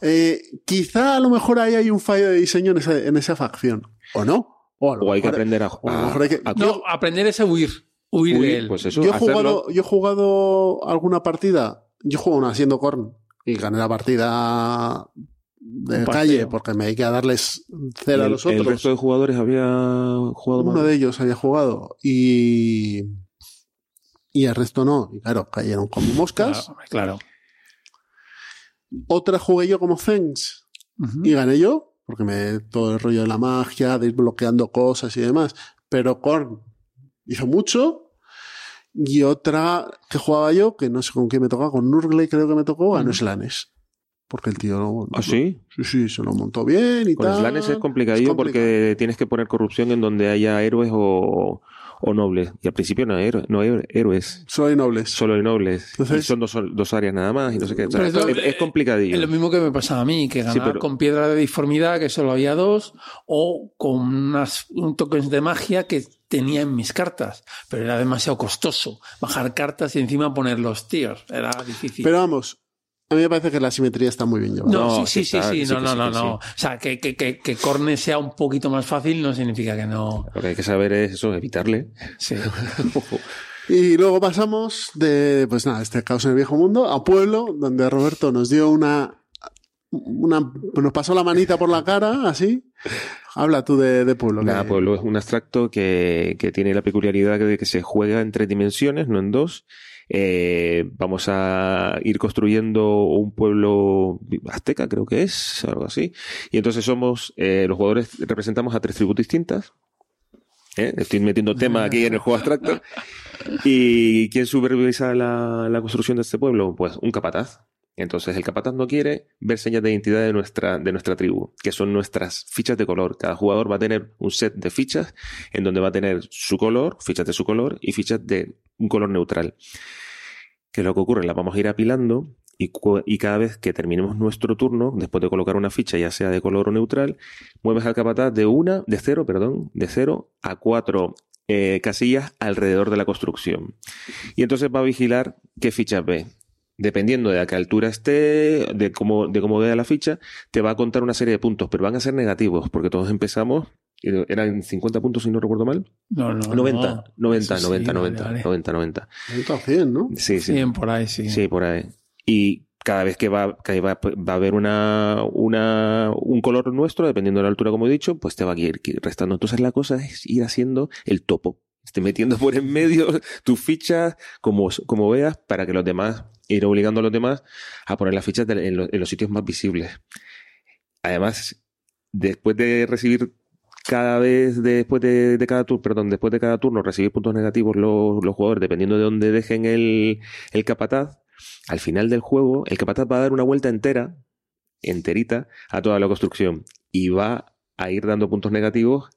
eh, quizá a lo mejor ahí hay un fallo de diseño en esa, en esa facción. ¿O no? O, a lo O hay que aprender a, a a- a- No, aprender es a huir. Huir, Huir, de él. pues eso, yo, he hacerlo. jugado, yo he jugado alguna partida, yo juego una haciendo corn y gané la partida de calle porque me hay que darles cero a el, los el otros. resto de jugadores había jugado Uno mal. de ellos había jugado y y el resto no. Y claro, cayeron como moscas. Claro, claro. Otra jugué yo como Fengs y gané yo, porque me todo el rollo de la magia, de ir bloqueando cosas y demás. Pero Korn hizo mucho. Y otra que jugaba yo, que no sé con quién me tocaba, con Nurgle creo que me tocó, ganó. Slanes. Porque el tío... ¿Ah, sí? Sí, sí, se lo montó bien y Con tal. Slanes es complicadillo Es porque tienes que poner corrupción en donde haya héroes o, o nobles. Y al principio no hay, no hay héroes, Solo hay nobles. solo hay nobles. Entonces- y son dos, dos áreas nada más y no sé qué. O sea, Pero es lo- es, es complicadillo. Es lo mismo que me pasaba a mí, que ganar pero- con piedra de diformidad, que solo había dos, o con unas un tokens de magia que tenía en mis cartas. Pero era demasiado costoso bajar cartas y encima poner los tiers. Era difícil. Pero vamos, a mí me parece que la simetría está muy bien llevada. no, No, sí, sí, sí sí, está, sí, sí no, no, sí, no, que no. O sea, que, que, que, que Corne sea un poquito más fácil no significa que no. Lo que hay que saber es eso, evitarle. Sí. (laughs) Y luego pasamos de, pues nada, este caos en el viejo mundo a Pueblo, donde Roberto nos dio una, una, nos pasó la manita por la cara, así. Habla tú de, de Pueblo. Nada, que- Pueblo es un abstracto que, que tiene la peculiaridad de que se juega en tres dimensiones, no en dos. Eh, vamos a ir construyendo un pueblo azteca, creo que es, algo así. Y entonces somos, eh, los jugadores representamos a tres tribus distintas. ¿Eh? Estoy metiendo tema aquí en el juego abstracto. (laughs) ¿Y quién supervisa la, la construcción de este pueblo? Pues un capataz. Entonces el capataz no quiere ver señas de identidad de nuestra, de nuestra tribu, que son nuestras fichas de color. Cada jugador va a tener un set de fichas en donde va a tener su color, fichas de su color y fichas de un color neutral. Que lo que ocurre, las vamos a ir apilando y cada vez que terminemos nuestro turno, después de colocar una ficha, ya sea de color o neutral, mueves al capataz de una, de cero, perdón, de cero a cuatro eh, casillas alrededor de la construcción. Y entonces va a vigilar qué fichas ve. Dependiendo de a qué altura esté, de cómo, de cómo vea la ficha, te va a contar una serie de puntos, pero van a ser negativos, porque todos empezamos, eran 50 puntos si no recuerdo mal. No, no. 90, no. 90, Eso sí, 90, vale, 90, vale. 90, 90. Está 100, ¿no? Sí, sí. Bien, por ahí, sí. Sí, por ahí. Y cada vez que va, que va, va a haber una, una, un color nuestro, dependiendo de la altura, como he dicho, pues te va a ir restando. Entonces la cosa es ir haciendo el topo. Esté metiendo por en medio (laughs) tus fichas como, como veas para que los demás, ir obligando a los demás a poner las fichas en, los, sitios más visibles. Además, después de recibir cada vez después de, de cada turno, perdón, después de cada turno recibir puntos negativos los, los jugadores, dependiendo de dónde dejen el, el capataz, al final del juego, el capataz va a dar una vuelta entera, enterita, a toda la construcción. Y va a ir dando puntos negativos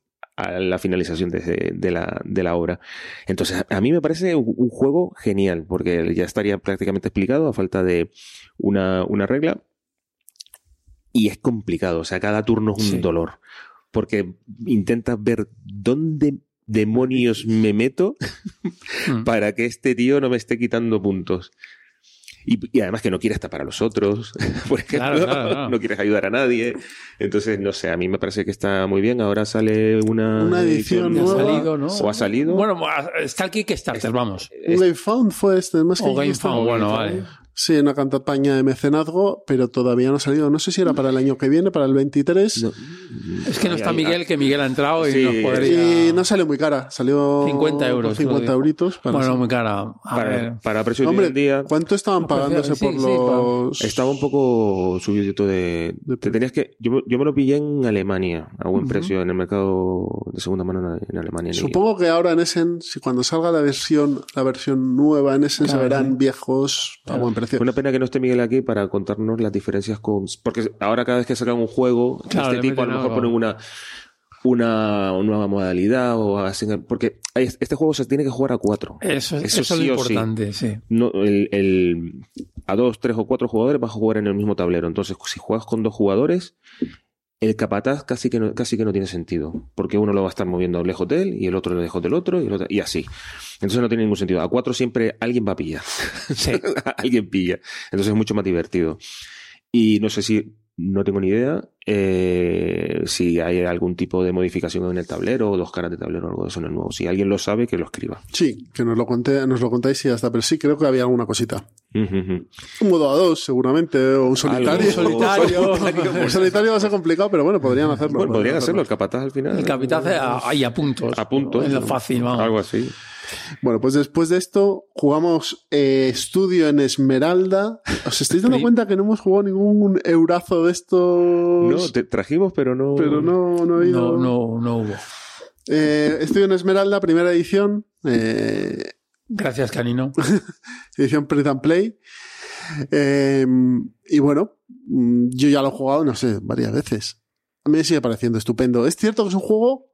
a la finalización de, de la, de la obra. Entonces, a mí me parece un, un juego genial, porque ya estaría prácticamente explicado a falta de una, una regla. Y es complicado, o sea, cada turno es un Sí. dolor. Porque intentas ver dónde demonios me meto (laughs) Mm. para que este tío no me esté quitando puntos. Y, y además que no quieres tapar a los otros, (laughs) por ejemplo, Claro, claro, claro. no quieres ayudar a nadie. Entonces, no sé, a mí me parece que está muy bien. Ahora sale una, Una edición ha nueva. salido, ¿no? ¿O ha salido? Bueno, está el Kickstarter, vamos. Un Game Found fue este, más que O Game. Found, bueno, vale. Sí, una campaña de mecenazgo, pero todavía no ha salido. No sé si era para el año que viene, para el 23. No. Es que no está Miguel, que Miguel ha entrado y Sí, nos podría... Y no salió muy cara, salió 50 euros, por 50 creo que- euritos. Para Bueno, muy cara. A ver. para, para precio de Hombre, en día, ¿cuánto estaban pues, pagándose sí, por sí, los...? estaba un poco subidito de... De Te tenías que... Yo, me- yo me lo pillé en Alemania, a buen Ujú. precio, en el mercado de segunda mano en, Alemania. en Supongo que ahora en Essen, si cuando salga la versión, la versión nueva en Essen, Claro, se verán sí. viejos a buen precio. Una pena que no esté Miguel aquí para contarnos las diferencias con. Porque ahora cada vez que sacan un juego de este tipo, a lo mejor algo. ponen una, una, una nueva modalidad o hacen. Porque este juego se tiene que jugar a cuatro. Eso, es- Eso eso es lo sí. importante, sí. No, el, el- a dos, tres o cuatro jugadores vas a jugar en el mismo tablero. Entonces, si juegas con dos jugadores, el capataz casi que no, casi que no tiene sentido. Porque uno lo va a estar moviendo lejos de él y el otro lejos del otro y, el otro- y así. Entonces no tiene ningún sentido. A cuatro siempre alguien va a pillar. Sí. (laughs) alguien pilla. Entonces es mucho más divertido. Y no sé si, no tengo ni idea, eh, si hay algún tipo de modificación en el tablero o dos caras de tablero o algo de eso en el nuevo. Si alguien lo sabe, que lo escriba. Sí, que nos lo, conté, nos lo contáis y ya está, pero sí creo que había alguna cosita. Un modo a dos, seguramente, o un solitario. Un solitario. (laughs) Un (laughs) solitario va a ser complicado, pero bueno, podrían hacerlo. Bueno, podrían hacerlo, hacerlo. el capataz al final. El capitán hace a- ahí a puntos. A puntos. Es lo fácil, vamos. Algo así. Bueno, pues después de esto jugamos eh, Estudio en Esmeralda. ¿Os estáis dando (laughs) cuenta que no hemos jugado ningún eurazo de estos? No, te trajimos, pero no. Pero no, no ha habido. No, no, no hubo. Eh, Estudio en Esmeralda, primera edición. eh, Gracias, Canino. (laughs) edición Print and Play. Eh, y bueno, mm, yo ya lo he jugado, no sé, varias veces. A mí me sigue pareciendo estupendo. Es cierto que es un juego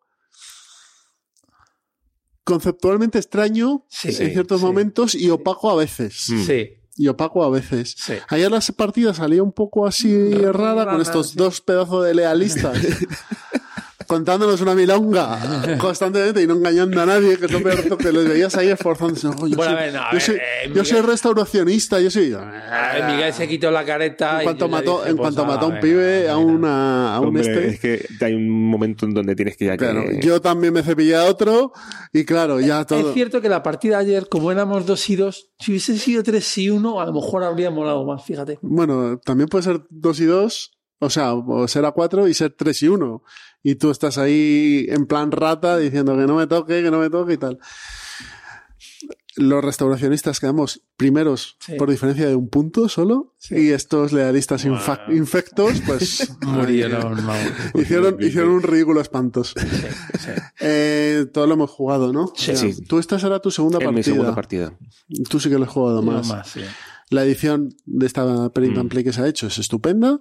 conceptualmente extraño Sí, en ciertos sí. momentos y opaco a veces. Mm. Sí, Y opaco a veces. sí. Ayer las partidas salía un poco así rara con Rara, estos sí. dos pedazos de lealistas. (laughs) contándonos una milonga (laughs) constantemente y no engañando a nadie, que es lo peor que les veías ahí esforzándose. "Oh, yo Bueno, soy, a ver, no, a yo ver, soy- eh, yo Miguel- soy restauracionista, yo soy... Ver, Miguel se quitó la careta. En y cuanto yo mató, dije, en pues, cuanto ala, mató a un pibe, a, una, a un Hombre, este... es que hay un momento en donde tienes que ya que. Claro, yo también me cepillé a otro y claro, ya todo... Es cierto que la partida ayer, como éramos dos y dos, si hubiese sido tres y uno, a lo mejor habría molado más, fíjate. Bueno, también puede ser dos y dos, o sea, o ser a cuatro y ser tres y uno. Y tú estás ahí en plan rata diciendo que no me toque, que no me toque y tal. Los restauracionistas quedamos primeros Sí. por diferencia de un punto solo. Sí. Y estos lealistas infa- infectos, pues. (laughs) Murieron. (laughs) Hicieron, hicieron un ridículo espantoso. Sí, sí. Eh, todo lo hemos jugado, ¿no? Sí. O sea, Sí. Tú esta será tu segunda en partida. mi segunda partida. Tú sí que lo has jugado más. más, sí. La edición de esta print Mm. and play que se ha hecho es estupenda.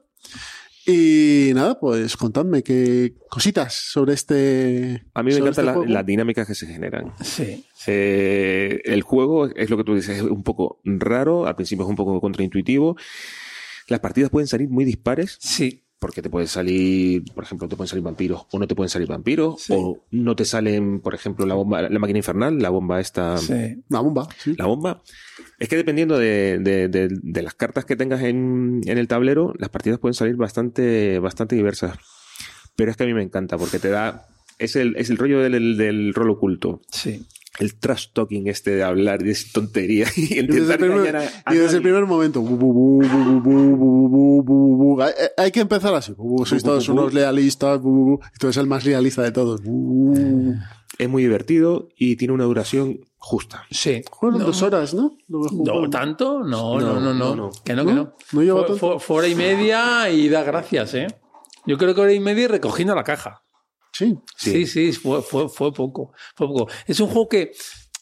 Y nada, pues contadme qué cositas sobre este. A mí me encantan este la- las dinámicas que se generan. Sí. Eh, el juego es lo que tú dices, es un poco raro, al principio es un poco contraintuitivo. Las partidas pueden salir muy dispares, Sí. Porque te pueden salir, por ejemplo, te pueden salir vampiros o no te pueden salir vampiros, Sí. o no te salen, por ejemplo, la bomba, la máquina infernal, la bomba esta, Sí. La bomba, sí. la bomba. Es que dependiendo de, de- de- de las cartas que tengas en, en el tablero, las partidas pueden salir bastante, bastante diversas. Pero es que a mí me encanta, porque te da, es el, es el rollo del, del rol oculto Sí el trash talking este de hablar de tontería y, y desde, el primer, a, a y desde el primer momento hay, que empezar así sois todos unos lealistas entonces el más realista de todos es muy divertido y tiene una duración justa sí fueron no. dos horas ¿no? no tanto no no no no, no que no que no, no lleva tanto. hora y media y da gracias eh yo creo que hora y media y recogiendo la caja Sí. Sí, sí, fue, poco. Poco. Es un juego que,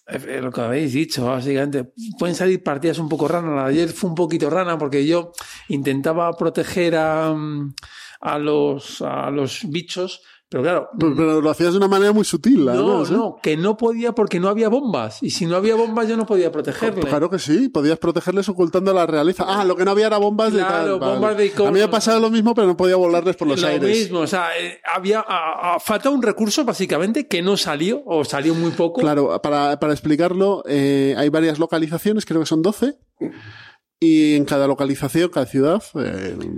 eh, lo que habéis dicho, básicamente, pueden salir partidas un poco de ayer fue un poquito rana porque yo intentaba proteger a, mm, a, los, a los bichos, pero claro. Pero, pero lo hacías de una manera muy sutil, No, además, ¿eh? no, que no podía porque no había bombas. Y si no había bombas, yo no podía protegerle. Claro que sí, podías protegerles ocultando la realeza. Ah, lo que no había era bombas de Claro, tal. vale. bombas de icono. A mí me ha pasado lo mismo, pero no podía volarles por los lo aires. mismo, o sea, eh, había a- a- falta un recurso básicamente que no salió o salió muy poco. Claro, para, para explicarlo, eh, hay varias localizaciones, creo que son 12. Y en cada localización, cada ciudad,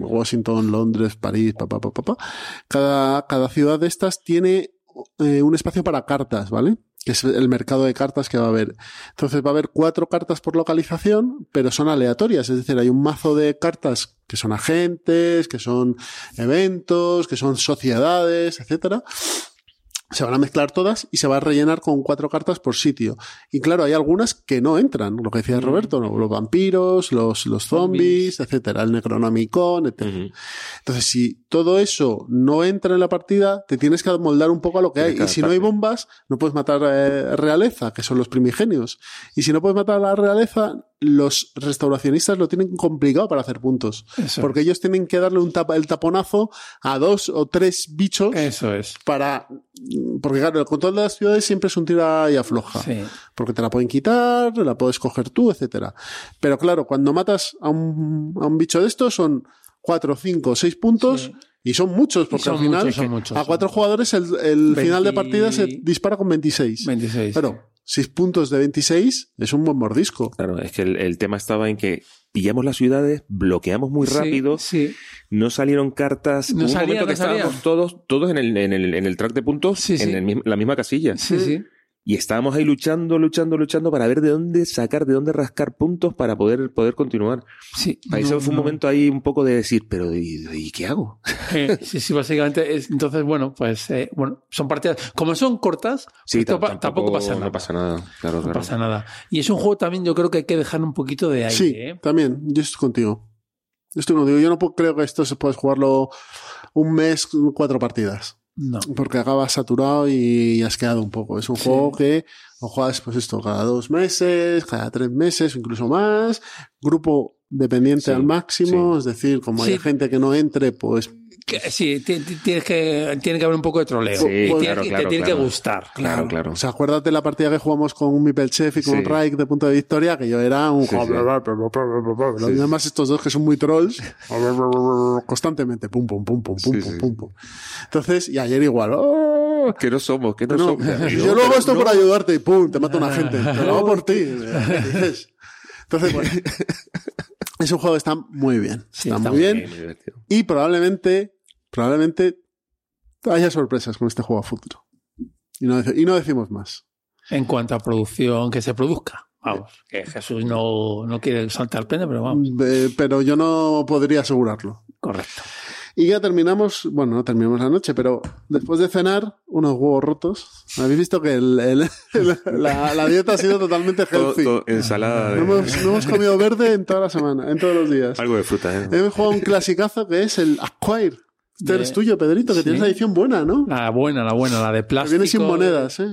Washington, Londres, París, papá, papá, papá, cada, cada ciudad de estas tiene eh, un espacio para cartas, ¿vale? Que es el mercado de cartas que va a haber. Entonces va a haber cuatro cartas por localización, pero son aleatorias. Es decir, hay un mazo de cartas que son agentes, que son eventos, que son sociedades, etcétera se van a mezclar todas y se va a rellenar con cuatro cartas por sitio. Y claro, hay algunas que no entran, lo que decía Roberto, ¿no? los vampiros, los, los zombies, etcétera, el Necronomicon, etcétera. Entonces, si todo eso no entra en la partida, te tienes que moldar un poco a lo que hay. Y si no hay bombas, no puedes matar eh, realeza, que son los primigenios. Y si no puedes matar a la realeza, los restauracionistas lo tienen complicado para hacer puntos. Eso porque ellos tienen que darle un tapa, el taponazo a dos o tres bichos Eso es. para. Porque claro, el control de las ciudades siempre es un tira y afloja. Sí. Porque te la pueden quitar, la puedes coger tú, etcétera. Pero claro, cuando matas a un, a un bicho de estos son cuatro, cinco, seis puntos. Sí. Y son muchos, porque son al final muchos, son muchos, a cuatro jugadores el, el 20 final de partida se dispara con 26. 26. Pero seis puntos de 26 es un buen mordisco. Claro, es que el, el tema estaba en que pillamos las ciudades, bloqueamos muy rápido, Sí, no salieron cartas. No Hubo un salía, momento no que estábamos todos, todos en el, en el, en el track de puntos, Sí, sí. en el mismo- la misma casilla. sí, sí. Y estábamos ahí luchando, luchando, luchando para ver de dónde sacar, de dónde rascar puntos para poder, poder continuar. sí. Ahí No, fue un no. momento ahí un poco de decir, pero ¿y, y qué hago? Eh, sí, sí, básicamente. Es, entonces, bueno, pues eh, bueno, son partidas. Como son cortas, Sí, pues tam- tampoco, tampoco pasa nada. No pasa nada, claro, No claro. pasa nada. Y es un juego también, yo creo que hay que dejar un poquito de aire. Sí, ¿eh? también. Yo estoy contigo. Yo estoy contigo. Yo no puedo- creo que esto se puede jugarlo un mes, cuatro partidas. No. Porque acabas saturado y asqueado un poco. Es un Sí. juego que lo juegas, pues esto, cada dos meses, cada tres meses, o incluso más. Grupo dependiente Sí, al máximo. sí. Es decir, como hay gente que no entre, pues Que- sí, ti- ti- tienes que, tiene que haber un poco de troleo. Sí, Y tiene claro, que- claro, te tiene claro. que gustar. Claro, claro. O sea, acuérdate la partida que jugamos con un Mipel Chef y con Sí. Raik de punto de victoria, que yo era un Sí, sí. Los Sí, demás estos dos que son muy trolls, (laughs) constantemente, pum, pum, pum, pum, pum, Sí, pum, sí. pum, pum. Entonces, y ayer igual, ¡oh! Que no somos, que no, No, somos. (laughs) yo lo hago esto por ayudarte y pum, te mata una gente. Te lo hago por ti. (laughs) Entonces, bueno, es un juego que está muy bien. Sí, está, muy muy bien. Y probablemente, probablemente haya sorpresas con este juego a futuro. Y no, dec- y no decimos más. En cuanto a producción, que se produzca. Vamos, que Jesús no, no quiere saltar pena, pero vamos, Eh, pero yo no podría asegurarlo. correcto. Y ya terminamos, bueno, no terminamos la noche, pero después de cenar, unos huevos rotos. Habéis visto que el- el- la, la dieta ha sido totalmente Todo- healthy. todo ensalada de... No hemos, no hemos comido verde en toda la semana, en todos los días. Algo de fruta, ¿eh? Hemos jugado un clasicazo que es el Acquire. Este De- eres tuyo, Pedrito, que Sí. tienes la edición buena, ¿no? La buena, la buena, la de Que plástico. viene sin monedas, ¿eh?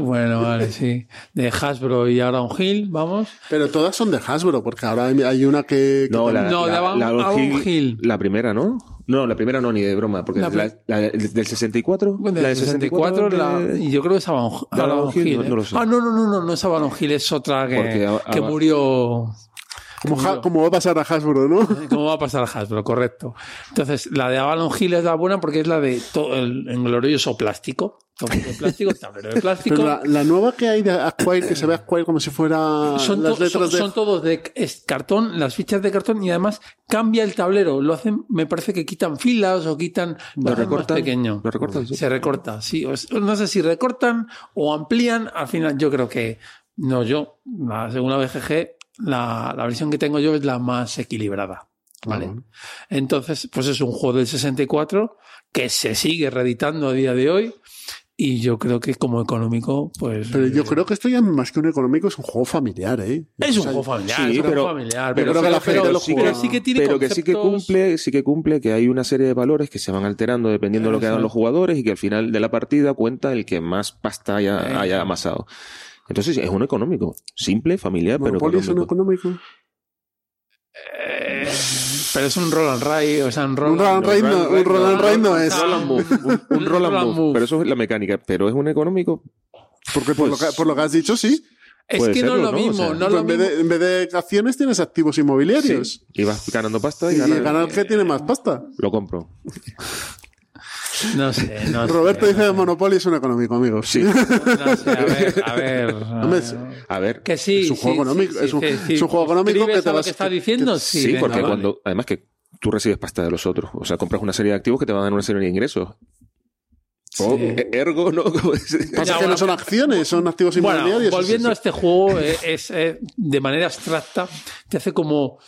Bueno, vale, sí. De Hasbro y Aaron Hill, vamos. Pero todas son de Hasbro, porque ahora hay, una que... que No, la, No, de la, Avon- la Avon Hill, Hill. La primera, ¿no? No, la primera no, ni de broma, porque La la, la del 64. Del la del 64, la- de- y yo creo que es Avon Hill, Hill. no- ¿eh? no lo sé. Ah, no, no, no, no, no es Avon Hill, es otra que, Porque a- que a- murió. Como, como va a pasar a Hasbro, ¿no? (laughs) ¿Cómo va a pasar a Hasbro? Correcto. Entonces, la de Avalon Hill es la buena porque es la de todo el, el glorioso plástico. De plástico, tablero de plástico. Pero la, la nueva que hay de Acquire, que se ve Acquire como si fuera son, las letras son, de... son todos de cartón, las fichas de cartón y además cambia el tablero. Lo hacen, me parece que quitan filas o quitan lo ¿Lo más recortan? pequeño. ¿Lo recortan? Sí. Se recorta, sí. No sé si recortan o amplían. Al final, yo creo que no yo. Según la BGG, la, la versión que tengo yo es la más equilibrada. ¿Vale? Entonces, pues es un juego del 64 que se sigue reeditando a día de hoy Y yo creo que como económico, pues. Pero yo eh, creo que esto ya más que un económico es un juego familiar, ¿eh? Es O un sea, juego familiar, sí, es un juego pero- familiar. pero Pero, creo que la pero- gente lo sí, juega. pero sí que tiene pero que sí que conceptos- cumple, sí que cumple que hay una serie de valores que se van alterando dependiendo de lo que hagan los jugadores y que al final de la partida cuenta el que más pasta haya amasado. Entonces es un económico, simple, familiar, pero Monopoly es un económico. económico. Eh, pero es un roll and ride, o sea, un roll Un roll and ride no- un roll and ride no es. Un, roll and move, move. pero eso es la mecánica, pero es un económico. Porque por, Pues- lo que, por lo que has dicho, sí. Es que no es lo ¿no? O mismo, sea, no es Pues lo en, vez de, en vez de acciones tienes activos inmobiliarios. Y vas ganando pasta y Y ganas. gana el que tiene más pasta. Lo compro. No sé, no. (laughs) Roberto no dice sé. que Monopoly es un económico, amigos. Sí. (laughs) No sé, a ver, a ver. (laughs) Hombre, A ver. que sí. es un juego económico, es un- juego económico ¿Suscribes que te a lo que está diciendo? que- sí, venga, porque vale. cuando, además que tú recibes pasta de los otros, o sea, compras una serie de activos que te van a dar una serie de ingresos. O, Sí. eh, ergo, ¿no? Pasa que no son acciones, son activos Bueno, inmobiliarios. volviendo a Es- este juego, eh, es, eh, de manera abstracta, te hace como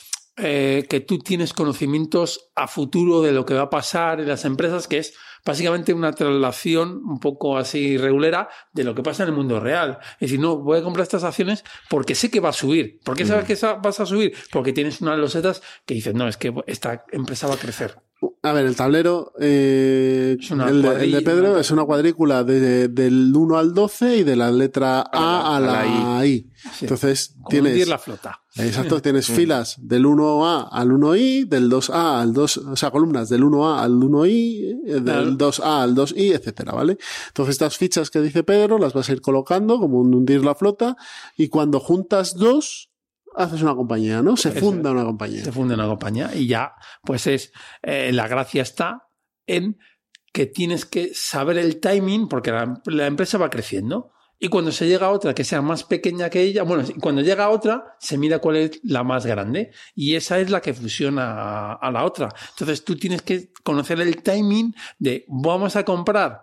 eh, que tú tienes conocimientos a futuro de lo que va a pasar en las empresas, que es básicamente una traslación un poco así regulera de lo que pasa en el mundo real. Es decir, no, voy a comprar estas acciones porque sé que va a subir. ¿Por qué sabes que esa- vas a subir? Porque tienes unas losetas que dices, no, es que esta empresa va a crecer. A ver, el tablero, eh, Es una el, de, el de Pedro es una cuadrícula de- del 1 al 12 y de la letra A a la, a la I. Sí. Entonces, Como tienes, la flota. exacto, (laughs) tienes filas del 1A al 1I, del 2A al 2, o sea, columnas del 1A al 1I, eh, Claro. del 2A al 2I, etcétera, ¿vale? Entonces, estas fichas que dice Pedro las vas a ir colocando como un hundir la flota y cuando juntas dos, haces una compañía, ¿no? Se funda una compañía. se funde una compañía y ya, pues es, eh, la gracia está en que tienes que saber el timing porque la, la empresa va creciendo. Y cuando se llega a otra que sea más pequeña que ella, bueno, cuando llega a otra, se mira cuál es la más grande. Y esa es la que fusiona a, a la otra. Entonces tú tienes que conocer el timing de vamos a comprar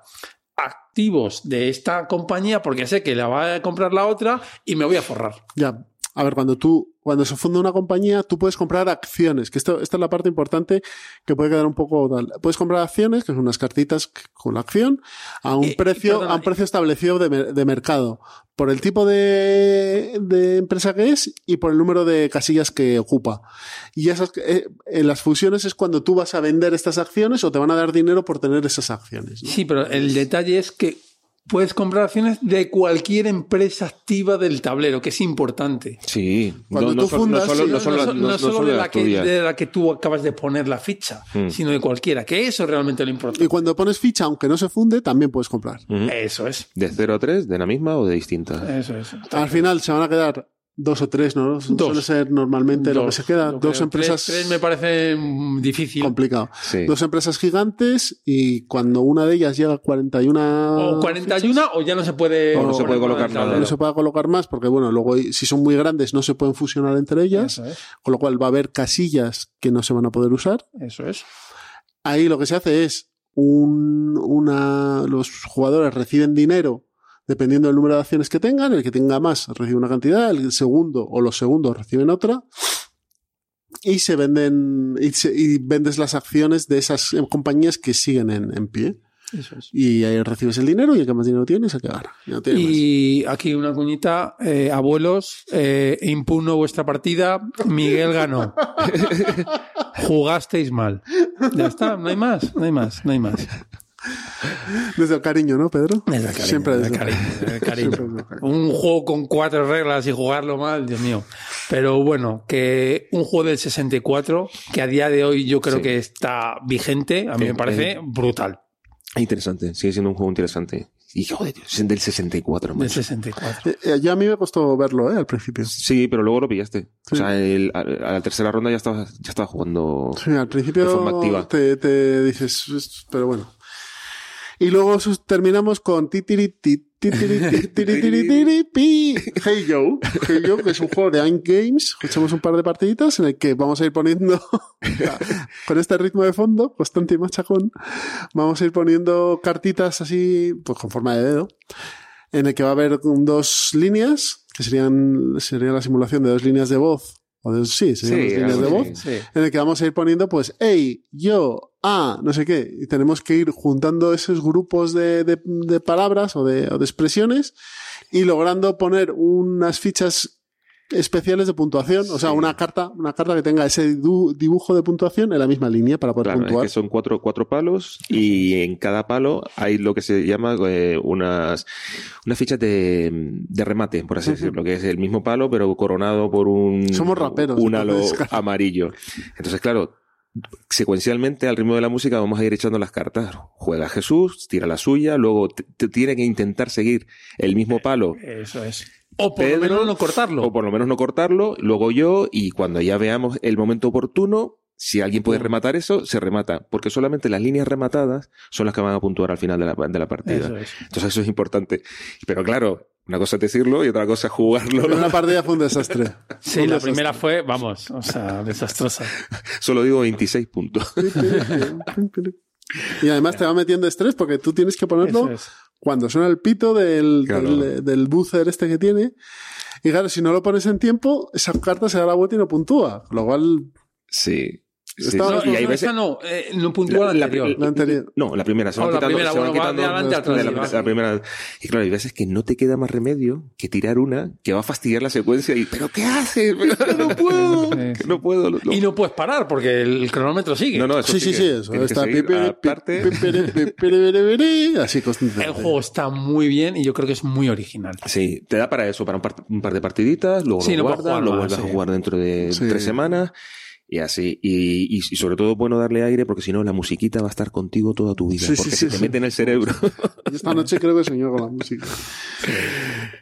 activos de esta compañía porque sé que la va a comprar la otra y me voy a forrar. Ya. A ver, cuando tú, cuando se funda una compañía, tú puedes comprar acciones, que esto, esta es la parte importante que puede quedar un poco tal. Puedes comprar acciones, que son unas cartitas con la acción, a un Eh, precio, a un precio establecido de, de mercado, por el tipo de, de empresa que es y por el número de casillas que ocupa. Y esas, eh, en las fusiones es cuando tú vas a vender estas acciones o te van a dar dinero por tener esas acciones. ¿no? Sí, pero el detalle es que puedes comprar acciones de cualquier empresa activa del tablero, que es importante. Sí, Cuando no, tú no, fundas, no solo, no no, de, la que, tuya. de la que tú acabas de poner la ficha, Mm. sino de cualquiera, que eso es realmente lo Y importante. cuando pones ficha, aunque no se funde, también puedes comprar. Eso es. ¿De 0 a 3? ¿De la misma o de distinta? Eso es. Al final se van a quedar dos o tres, ¿no? Suele ser normalmente lo que Dos, se queda. Dos creo. empresas. Tres, tres me parece mm, difícil. complicado. Sí. Dos empresas gigantes y cuando una de ellas llega a 41 O 41 o ya no se puede, O no se puede colocar nada. no se puede colocar más porque bueno, luego si son muy grandes no se pueden fusionar entre ellas, Eso es. con lo cual va a haber casillas que no se van a poder usar. Eso es. Ahí lo que se hace es un, una los jugadores reciben dinero dependiendo del número de acciones que tengan, el que tenga más recibe una cantidad, el segundo o los segundos reciben otra. Y se venden, y, se- y vendes las acciones de esas compañías que siguen en, en pie. Eso es. Y ahí recibes el dinero y el que más dinero tiene es el que gana. Ya no tiene más. Y aquí una cuñita, eh, abuelos, eh, impugno vuestra partida, Miguel ganó. (laughs) Jugasteis mal. Ya está, no hay más, no hay más, no hay más. Desde el cariño, ¿no, Pedro? Desde el cariño, Siempre desde el cariño, desde el cariño. Siempre desde el cariño. Un juego con cuatro reglas y jugarlo mal, Dios mío. Pero bueno, que un juego del 64, que a día de hoy yo creo Sí. que está vigente, a mí me parece eh. brutal. Interesante, sigue siendo un juego interesante. Y joder, es del 64, Del macho. 64. Eh, eh, ya a mí me costó verlo, ¿eh? Al principio. Sí, pero luego lo pillaste. Sí. O sea, el- a, a la tercera ronda ya estaba, ya estaba jugando. Sí, al principio De forma activa. Te, te dices, "Es- pero bueno. Y luego terminamos con titiri. Hey Joe. Hey Joe, que es un juego de Ain't Games. Echamos un par de partiditas en el que vamos a ir poniendo, (laughs) con este ritmo de fondo, constante y machacón, vamos a ir poniendo cartitas así, pues con forma de dedo, en el que va a haber dos líneas, que serían, sería la simulación de dos líneas de voz o de, sí, se Sí, líneas de voz. Sí. en el que vamos a ir poniendo, pues, hey, yo, ah, no sé qué, y tenemos que ir juntando esos grupos de, de- de palabras o de, o de expresiones y logrando poner unas fichas especiales de puntuación, o sea, Sí. una carta, una carta que tenga ese dibujo de puntuación en la misma línea para poder Claro, es puntuar. que son cuatro, cuatro palos y en cada palo hay lo que se llama eh, unas, unas fichas de, de remate, por así decirlo, que es el mismo palo pero coronado por un, Somos raperos, un halo entonces, claro. amarillo. Entonces, claro, secuencialmente al ritmo de la música vamos a ir echando las cartas. Juega Jesús, tira la suya, luego tiene que intentar seguir el mismo palo Eso es. O por Pedro, lo menos no cortarlo. o por lo menos no cortarlo, luego yo, y cuando ya veamos el momento oportuno, si alguien puede rematar eso, se remata, porque solamente las líneas rematadas son las que van a puntuar al final de la, de la partida. Eso es. Entonces eso es importante. Pero claro, una cosa es decirlo y otra cosa es jugarlo. La primera partida fue un desastre. (laughs) Sí, Un la desastre. primera fue, vamos, o sea, desastrosa. (laughs) Solo digo 26 puntos. (laughs) Y además te va metiendo estrés porque tú tienes que ponerlo Eso es. Cuando suena el pito del, Claro. del, del buzzer este que tiene. Y claro, si no lo pones en tiempo, esa carta se da la vuelta y no puntúa. Lo cual, Sí. Sí. No, y hay no, veces... esa no, eh, no puntúa la, anterior. la anterior. No, la primera, se van Oh, la quitando, primera, se van bueno, va quitando de adelante atrás, sí, la, primera. Y claro, hay veces que no te queda más remedio que tirar una que va a fastidiar la secuencia y, ¿pero qué haces? no puedo, Sí, no puedo. no- Y no puedes parar porque el cronómetro sigue. No, no, eso Sí, sí, sigue. sí, eso. Tienes Está así El constantemente. juego está muy bien y yo creo que es muy original. Sí, te da para eso, para un par, un par de partiditas, luego Sí, lo guardas, lo vuelves a jugar dentro de tres semanas y así. Y, y, y sobre todo bueno darle aire porque si no la musiquita va a estar contigo toda tu vida, Sí, sí, porque sí, se te sí. mete en el cerebro. Yo (laughs) esta noche creo que soñó con la música.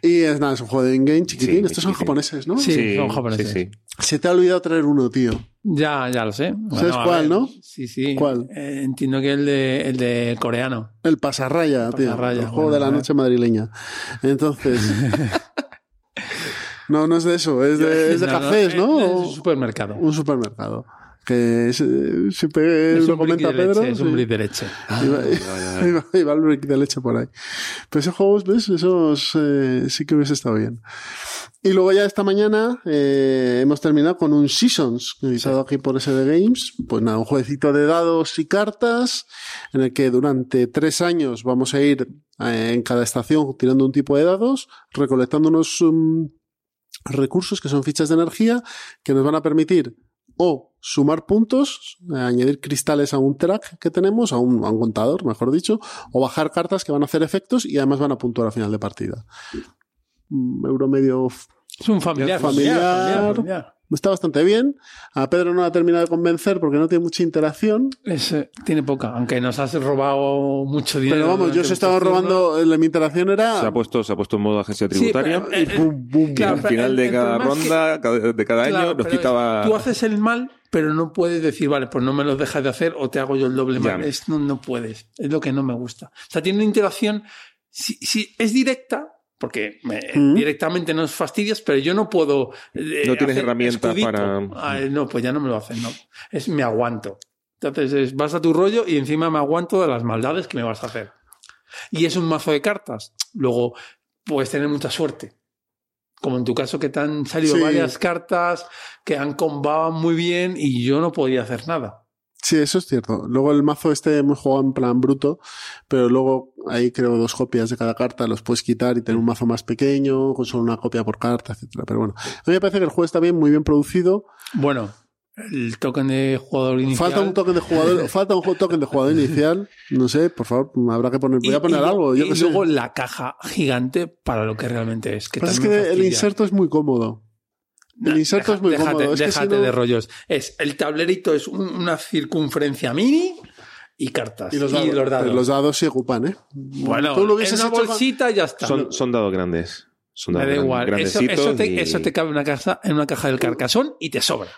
Y es nada, es un juego de in-game chiquitín. Sí, Estos son japoneses, ¿no? Sí. son japoneses. Sí, sí. Se te ha olvidado traer uno, tío. Ya, ya lo sé. ¿Sabes a cuál, ver, no? Sí, sí. ¿Cuál? Eh, entiendo que el de, el de coreano. El pasarraya, tío. Pasarraya, el juego bueno, de la noche madrileña. Entonces. (laughs) no, no es de eso, es de, es de cafés, ¿no? Es, un supermercado. un supermercado. Que se- siempre Es lo comenta de leche, Pedro. es un sí. brick de leche. Y va- y va el brick de leche por ahí. Pero esos juegos, ¿ves? Esos eh, sí que hubiese estado bien. Y luego ya esta mañana eh, hemos terminado con un Seasons, editado aquí por SD Games. Pues nada, un jueguecito de dados y cartas, en el que durante tres años vamos a ir eh, en cada estación tirando un tipo de dados, recolectando unos um, recursos que son fichas de energía que nos van a permitir o sumar puntos, eh, añadir cristales a un track que tenemos, a un, a un contador, mejor dicho, o bajar cartas que van a hacer efectos y además van a puntuar al final de partida. Mm, Euro medio Es un familiar. Familiar. familiar, familiar. Está bastante bien. A Pedro no la ha terminado de convencer porque no tiene mucha interacción. Es, eh, tiene poca, aunque nos has robado mucho dinero. Pero vamos, yo se estaba robando, eh, la mi interacción era... Se ha puesto, se ha puesto en modo agencia Sí, tributaria. pero, eh, y pum, bum, y claro, al final el- de el cada que- ronda, cada- de cada Claro, año, nos quitaba. Tú haces el mal, pero no puedes decir, vale, pues no me lo dejas de hacer o te hago yo el doble mal. Es- no, no puedes. Es lo que no me gusta. O sea, tiene una interacción. Si, si es directa, porque me- Mm. directamente nos fastidias, pero yo no puedo. eh, No tienes herramientas para- no, pues ya no me lo hacen, no. Es me aguanto. Entonces es, vas a tu rollo y encima me aguanto de las maldades que me vas a hacer. Y es un mazo de cartas. Luego puedes tener mucha suerte. Como en tu caso que te han salido Sí. varias cartas que han combado muy bien y yo no podía hacer nada. Sí, eso es cierto. Luego el mazo este hemos jugado en plan bruto, pero luego ahí creo dos copias de cada carta, los puedes quitar y tener un mazo más pequeño, con solo una copia por carta, etcétera. Pero bueno, a mí me parece que el juego está bien, muy bien producido. Bueno, el token de jugador inicial. Falta un token de jugador, (laughs) falta un token de jugador inicial. No sé, por favor, habrá que poner, voy y- a poner y, algo. Yo y sé. luego la caja gigante para lo que realmente es. Que pasa es que el inserto es muy cómodo. El inserto deja- es muy déjate, cómodo. Es que déjate si no- de rollos. Es el tablerito es un- una circunferencia mini y cartas. Y los dados, pero los dados se ocupan, ¿eh? Bueno, Tú lo en una hecho con- bolsita ya está. Son, son dados grandes. Son Me dados da gran- igual. Eso, te, y- eso te cabe en una, caja, en una caja del carcasón y te sobra.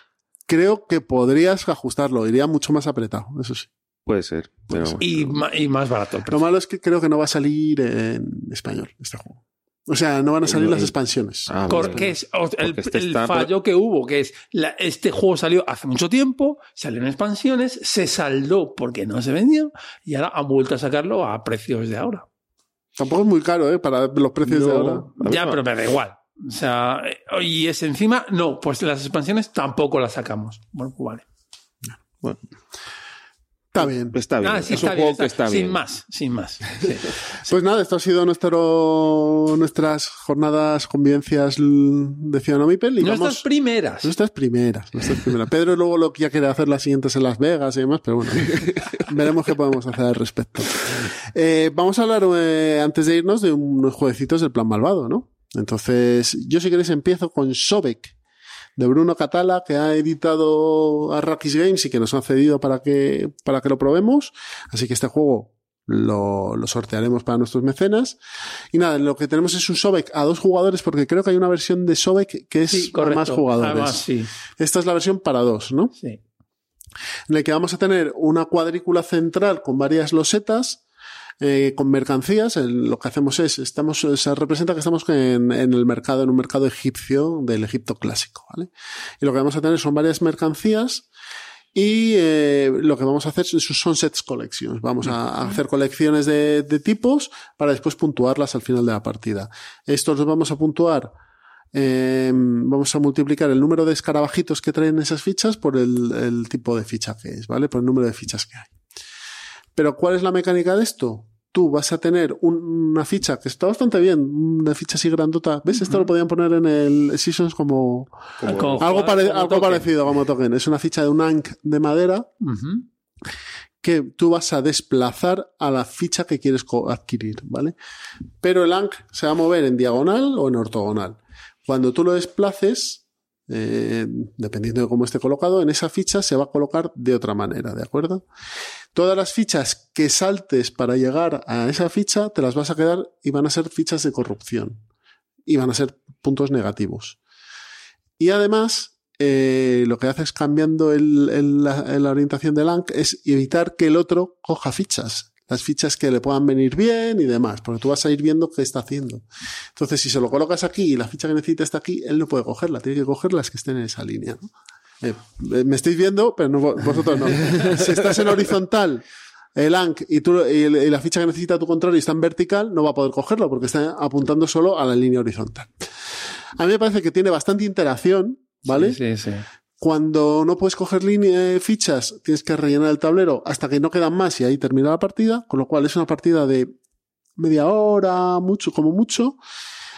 Creo que podrías ajustarlo, iría mucho más apretado, eso sí. Puede ser. Pero... Y, y más barato. Lo malo es que creo que no va a salir en español este juego. O sea, no van a salir las expansiones. Ah, que es el, Porque este el está- fallo que hubo, que es la- este juego salió hace mucho tiempo, salió en expansiones, se saldó porque no se vendió y ahora han vuelto a sacarlo a precios de ahora. Tampoco es muy caro, ¿eh? Para los precios de ahora. Ya, pero me da igual. O sea, y es encima, no, pues las expansiones tampoco las sacamos. Bueno, pues vale. Bueno, Está bien. está bien. Ah, sí, es está un bien, juego que está- sin bien. más, sin más. Sí. (laughs) Pues nada, esto ha sido nuestro, nuestras jornadas, convivencias de Ciudadano Mipel. Y Nuestras vamos, primeras. nuestras primeras, nuestras primeras. Pedro luego lo que ya quiere hacer las siguientes en Las Vegas y demás, pero bueno, (laughs) veremos qué podemos hacer al respecto. Eh, vamos a hablar, eh, antes de irnos, de unos jueguecitos del plan malvado, ¿no? Entonces, yo si queréis empiezo con Sobek, de Bruno Catala, que ha editado a Rakis Games y que nos han cedido para que, para que lo probemos. Así que este juego lo, lo sortearemos para nuestros mecenas. Y nada, lo que tenemos es un Sobek a dos jugadores, porque creo que hay una versión de Sobek que es Sí, correcto. más jugadores. Además, sí, Esta es la versión para dos, ¿no? sí. En el que vamos a tener una cuadrícula central con varias losetas. Eh, con mercancías, El- lo que hacemos es, estamos, se representa que estamos en, en el mercado, en un mercado egipcio del Egipto clásico, ¿vale? Y lo que vamos a tener son varias mercancías y eh, lo que vamos a hacer son- sets collections. Vamos a, a hacer colecciones de, de tipos para después puntuarlas al final de la partida. Estos los vamos a puntuar eh, vamos a multiplicar el número de escarabajitos que traen esas fichas por el, el tipo de ficha que es, ¿vale? Por el número de fichas que hay. Pero ¿cuál es la mecánica de esto? Tú vas a tener un- una ficha que está bastante bien, una ficha así grandota. ¿Ves? Esto lo podían poner en el Seasons como, Como algo, jugar- pare- como algo token. parecido como token. Es una ficha de un Ankh de madera que tú vas a desplazar a la ficha que quieres adquirir, ¿vale? Pero el Ankh se va a mover en diagonal o en ortogonal. Cuando tú lo desplaces, eh, dependiendo de cómo esté colocado, en esa ficha se va a colocar de otra manera, ¿de acuerdo? Todas las fichas que saltes para llegar a esa ficha te las vas a quedar y van a ser fichas de corrupción. Y van a ser puntos negativos. Y además, eh, lo que haces cambiando la, la orientación del ANC es evitar que el otro coja fichas. Las fichas que le puedan venir bien y demás, porque tú vas a ir viendo qué está haciendo. Entonces, si se lo colocas aquí y la ficha que necesita está aquí, él no puede cogerla, tiene que coger las que estén en esa línea. ¿no? Eh, eh, me estáis viendo, pero no, vosotros no. (laughs) si estás en horizontal, el ANC y, tú, y, la ficha que necesita tu control y está en vertical, no va a poder cogerlo porque está apuntando solo a la línea horizontal. A mí me parece que tiene bastante interacción, ¿vale? Sí, sí, sí. Cuando no puedes coger línea, fichas, tienes que rellenar el tablero hasta que no quedan más y ahí termina la partida, con lo cual es una partida de media hora, mucho, como mucho.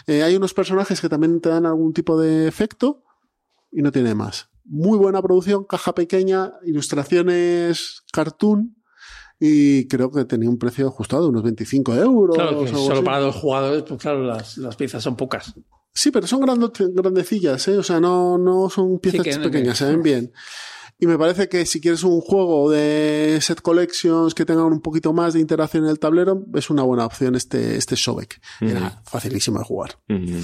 Eh, hay unos personajes que también te dan algún tipo de efecto y no tiene más. Muy buena producción, caja pequeña, ilustraciones cartoon y creo que tenía un precio ajustado, unos 25 euros. Claro, que solo así. para dos jugadores, pues claro, las, las piezas son pocas. Sí, pero son grando- grandecillas, ¿eh? O sea, no, no son piezas que- pequeñas, que- se ven bien. Y me parece que si quieres un juego de set collections que tengan un poquito más de interacción en el tablero, es una buena opción este, este Sobek. Era facilísimo de jugar. Mm.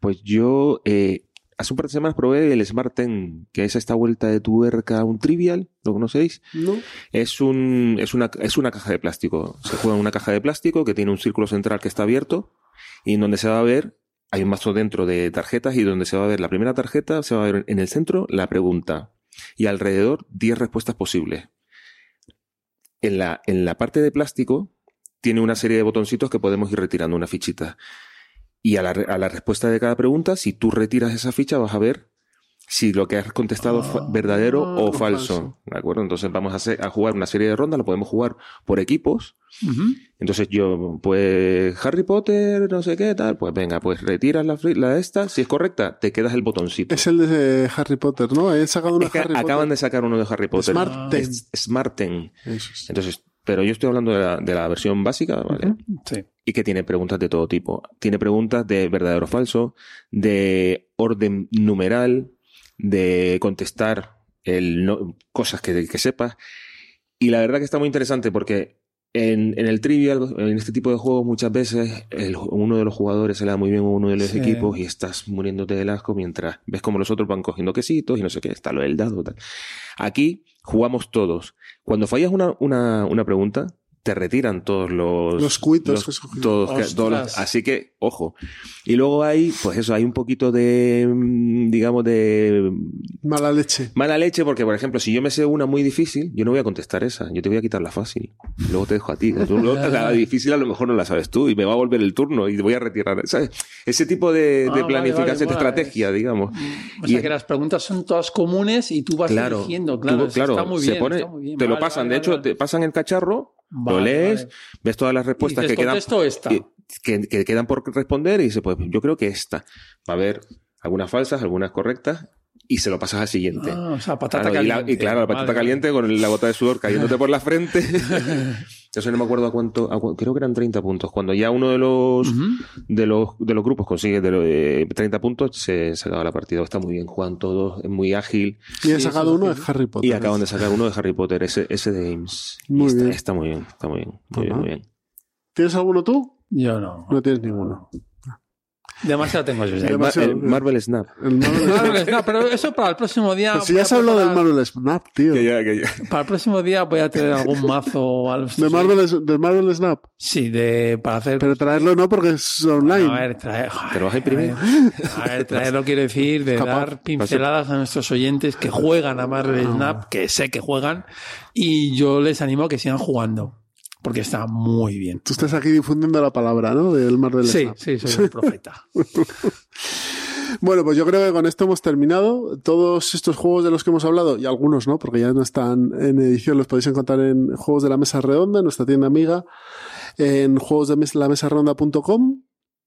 Pues yo eh, hace un par de semanas probé el Smart Ten, que es esta vuelta de tuerca, un trivial, ¿lo conocéis? ¿No? Es, un, es, una, es una caja de plástico. Se juega en una caja de plástico que tiene un círculo central que está abierto y en donde se va a ver, hay un mazo dentro de tarjetas y donde se va a ver la primera tarjeta, se va a ver en el centro la pregunta y alrededor 10 respuestas posibles. En la, en la parte de plástico tiene una serie de botoncitos que podemos ir retirando una fichita. Y a la, a la respuesta de cada pregunta, si tú retiras esa ficha, vas a ver si lo que has contestado es fa- verdadero o o falso. falso. ¿De acuerdo? Entonces vamos a, hacer- a jugar una serie de rondas, lo podemos jugar por equipos. Entonces yo, pues Harry Potter, no sé qué, tal, pues venga, pues retiras la, la esta, si es correcta, te quedas el botoncito. Es el de Harry Potter, ¿no? He sacado Es que Harry acaban Potter. de sacar uno de Harry Potter. Smart Ten. Es- Smart Ten. Eso es. Entonces, pero yo estoy hablando de la, de la versión básica, ¿vale? Sí. Y que tiene preguntas de todo tipo. Tiene preguntas de verdadero o falso, de orden numeral, de contestar el no- cosas que, que sepas. Y la verdad que está muy interesante porque en, en el trivial, en este tipo de juegos, muchas veces el- uno de los jugadores se le da muy bien a uno de los Sí. equipos y estás muriéndote del asco mientras ves como los otros van cogiendo quesitos y no sé qué, está lo del dado. Tal. Aquí jugamos todos. Cuando fallas una, una, una pregunta, te retiran todos los... Los cuitos los- que todos, todos los- así que, ojo. Y luego hay, pues eso, hay un poquito de, mm, digamos, de Mala leche. Mala leche porque, por ejemplo, si yo me sé una muy difícil, yo no voy a contestar esa. Yo te voy a quitar la fácil. Luego te dejo a ti. (laughs) Tú, la difícil a lo mejor no la sabes tú y me va a volver el turno y te voy a retirar. ¿sabes? Ese tipo de, de Ah, planificación, vale, vale, de estrategia, digamos. O sea Y- que las preguntas son todas comunes y tú vas Claro, eligiendo. tú- Claro, eso claro, está muy se bien. pone, está muy bien. te lo Vale, pasan. vale, de hecho, vale. te pasan el cacharro, lo Vale, lees, vale. ves todas las respuestas dices, que quedan, que, que- que quedan por responder y dice, pues yo creo que esta. Va a haber algunas falsas, algunas correctas y se lo pasas al siguiente. Ah, o sea, patata Claro, y, la- caliente. y claro, la patata caliente con la gota de sudor cayéndote por la frente. (laughs) Eso no me acuerdo a cuánto, a cu- creo que eran 30 puntos. Cuando ya uno de los, de los, de los grupos consigue de los, eh, 30 puntos, se, se acaba la partida. Está muy bien, juegan todos, es muy ágil. Y Sí, sacado uno de Harry Potter. Y acaban de sacar uno de Harry Potter, ese, ese de Ames. Y Muy está, bien. está muy bien, está muy bien, muy bien, muy bien. ¿Tienes alguno tú? Yo no. No tienes ninguno. Demasiado tengo yo. ya. El, ma- Demasiado- el Marvel Snap. El Marvel Marvel, no, pero eso para el próximo día. Pues si ya se habló del Marvel Snap, tío. Que ya, que ya. Para el próximo día voy a tener algún mazo o algo. De Marvel, de Marvel Snap. Sí, de, para hacer. Pero traerlo no porque es online. a ver, traer. ¿Te lo vas a imprimir? A ver, traerlo quiero decir de dar pinceladas a nuestros oyentes que juegan a Marvel Snap, que sé que juegan, y yo les animo a que sigan jugando, porque está muy bien. Tú estás aquí difundiendo la palabra, ¿no? Del Marvel Sí, Snap. sí, soy un profeta. (laughs) Bueno, pues yo creo que con esto hemos terminado. Todos estos juegos de los que hemos hablado, y algunos no, porque ya no están en edición, los podéis encontrar en Juegos de la Mesa Redonda, en nuestra tienda amiga, en juegos de la mesa redonda.com.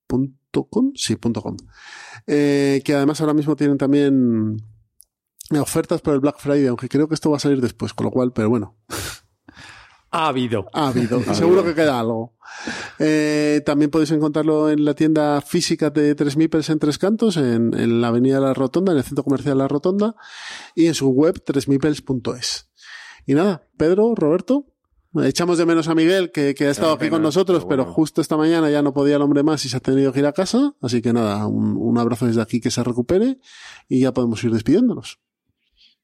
¿Punto com? Sí, punto com. Eh, que además ahora mismo tienen también ofertas por el Black Friday, aunque creo que esto va a salir después, con lo cual, pero bueno, Ha habido. ha habido. seguro que queda algo. Eh, también podéis encontrarlo en la tienda física de Tres Mipels en Tres Cantos, en, en la Avenida La Rotonda, en el Centro Comercial La Rotonda, y en su web tresmipels.es. Y nada, Pedro, Roberto, echamos de menos a Miguel, que, que ha estado aquí con nosotros, pero pero justo esta mañana ya no podía el hombre más y se ha tenido que ir a casa. Así que nada, un, un abrazo desde aquí que se recupere y ya podemos ir despidiéndonos.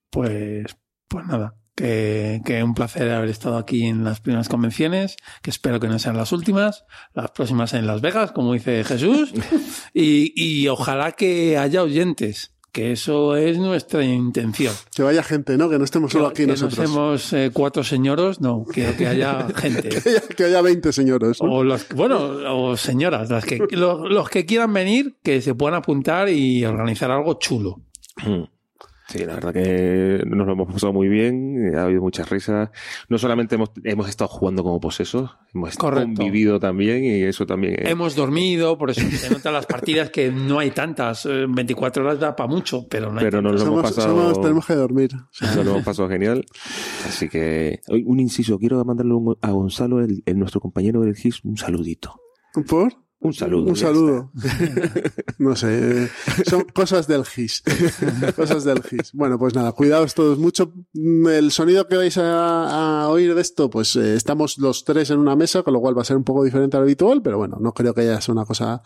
Pues, pues nada, que, que un placer haber estado aquí en las primeras convenciones, que espero que no sean las últimas, las próximas en Las Vegas, como dice Jesús, (laughs) y, y ojalá que haya oyentes, que eso es nuestra intención. Que vaya gente, ¿no? Que no estemos solo aquí que nosotros. no seamos eh, cuatro señoros, no, quiero que haya (laughs) gente. Que haya, que haya 20 señores. ¿no? O los, bueno, o señoras, las que, los, los que quieran venir, que se puedan apuntar y organizar algo chulo. Sí, la verdad que nos lo hemos pasado muy bien, ha habido muchas risas. No solamente hemos, hemos estado jugando como posesos, hemos Correcto. convivido también y eso también es... Hemos dormido, por eso se notan las partidas que no hay tantas. eh, 24 horas da para mucho, pero no hay Pero nos lo hemos Somos- pasado... somos- tenemos que dormir. Nos lo hemos pasado genial. Así que, un inciso, quiero mandarle un- a Gonzalo, el, el- nuestro compañero del GIS, un saludito. ¿Por? Un saludo. Un saludo. no sé, son cosas del GIS. cosas del GIS. Bueno, pues nada, cuidaos todos mucho. El sonido que vais a, a oír de esto, pues eh, estamos los tres en una mesa, con lo cual va a ser un poco diferente al habitual, pero bueno, no creo que haya sido una cosa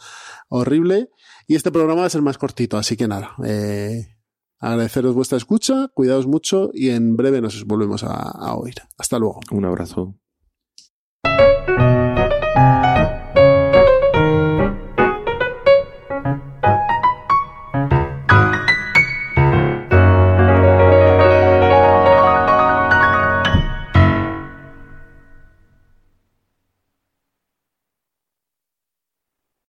horrible. Y este programa va a ser más cortito, así que nada. Eh, agradeceros vuestra escucha, cuidaos mucho y en breve nos volvemos a, a oír. Hasta luego. Un abrazo.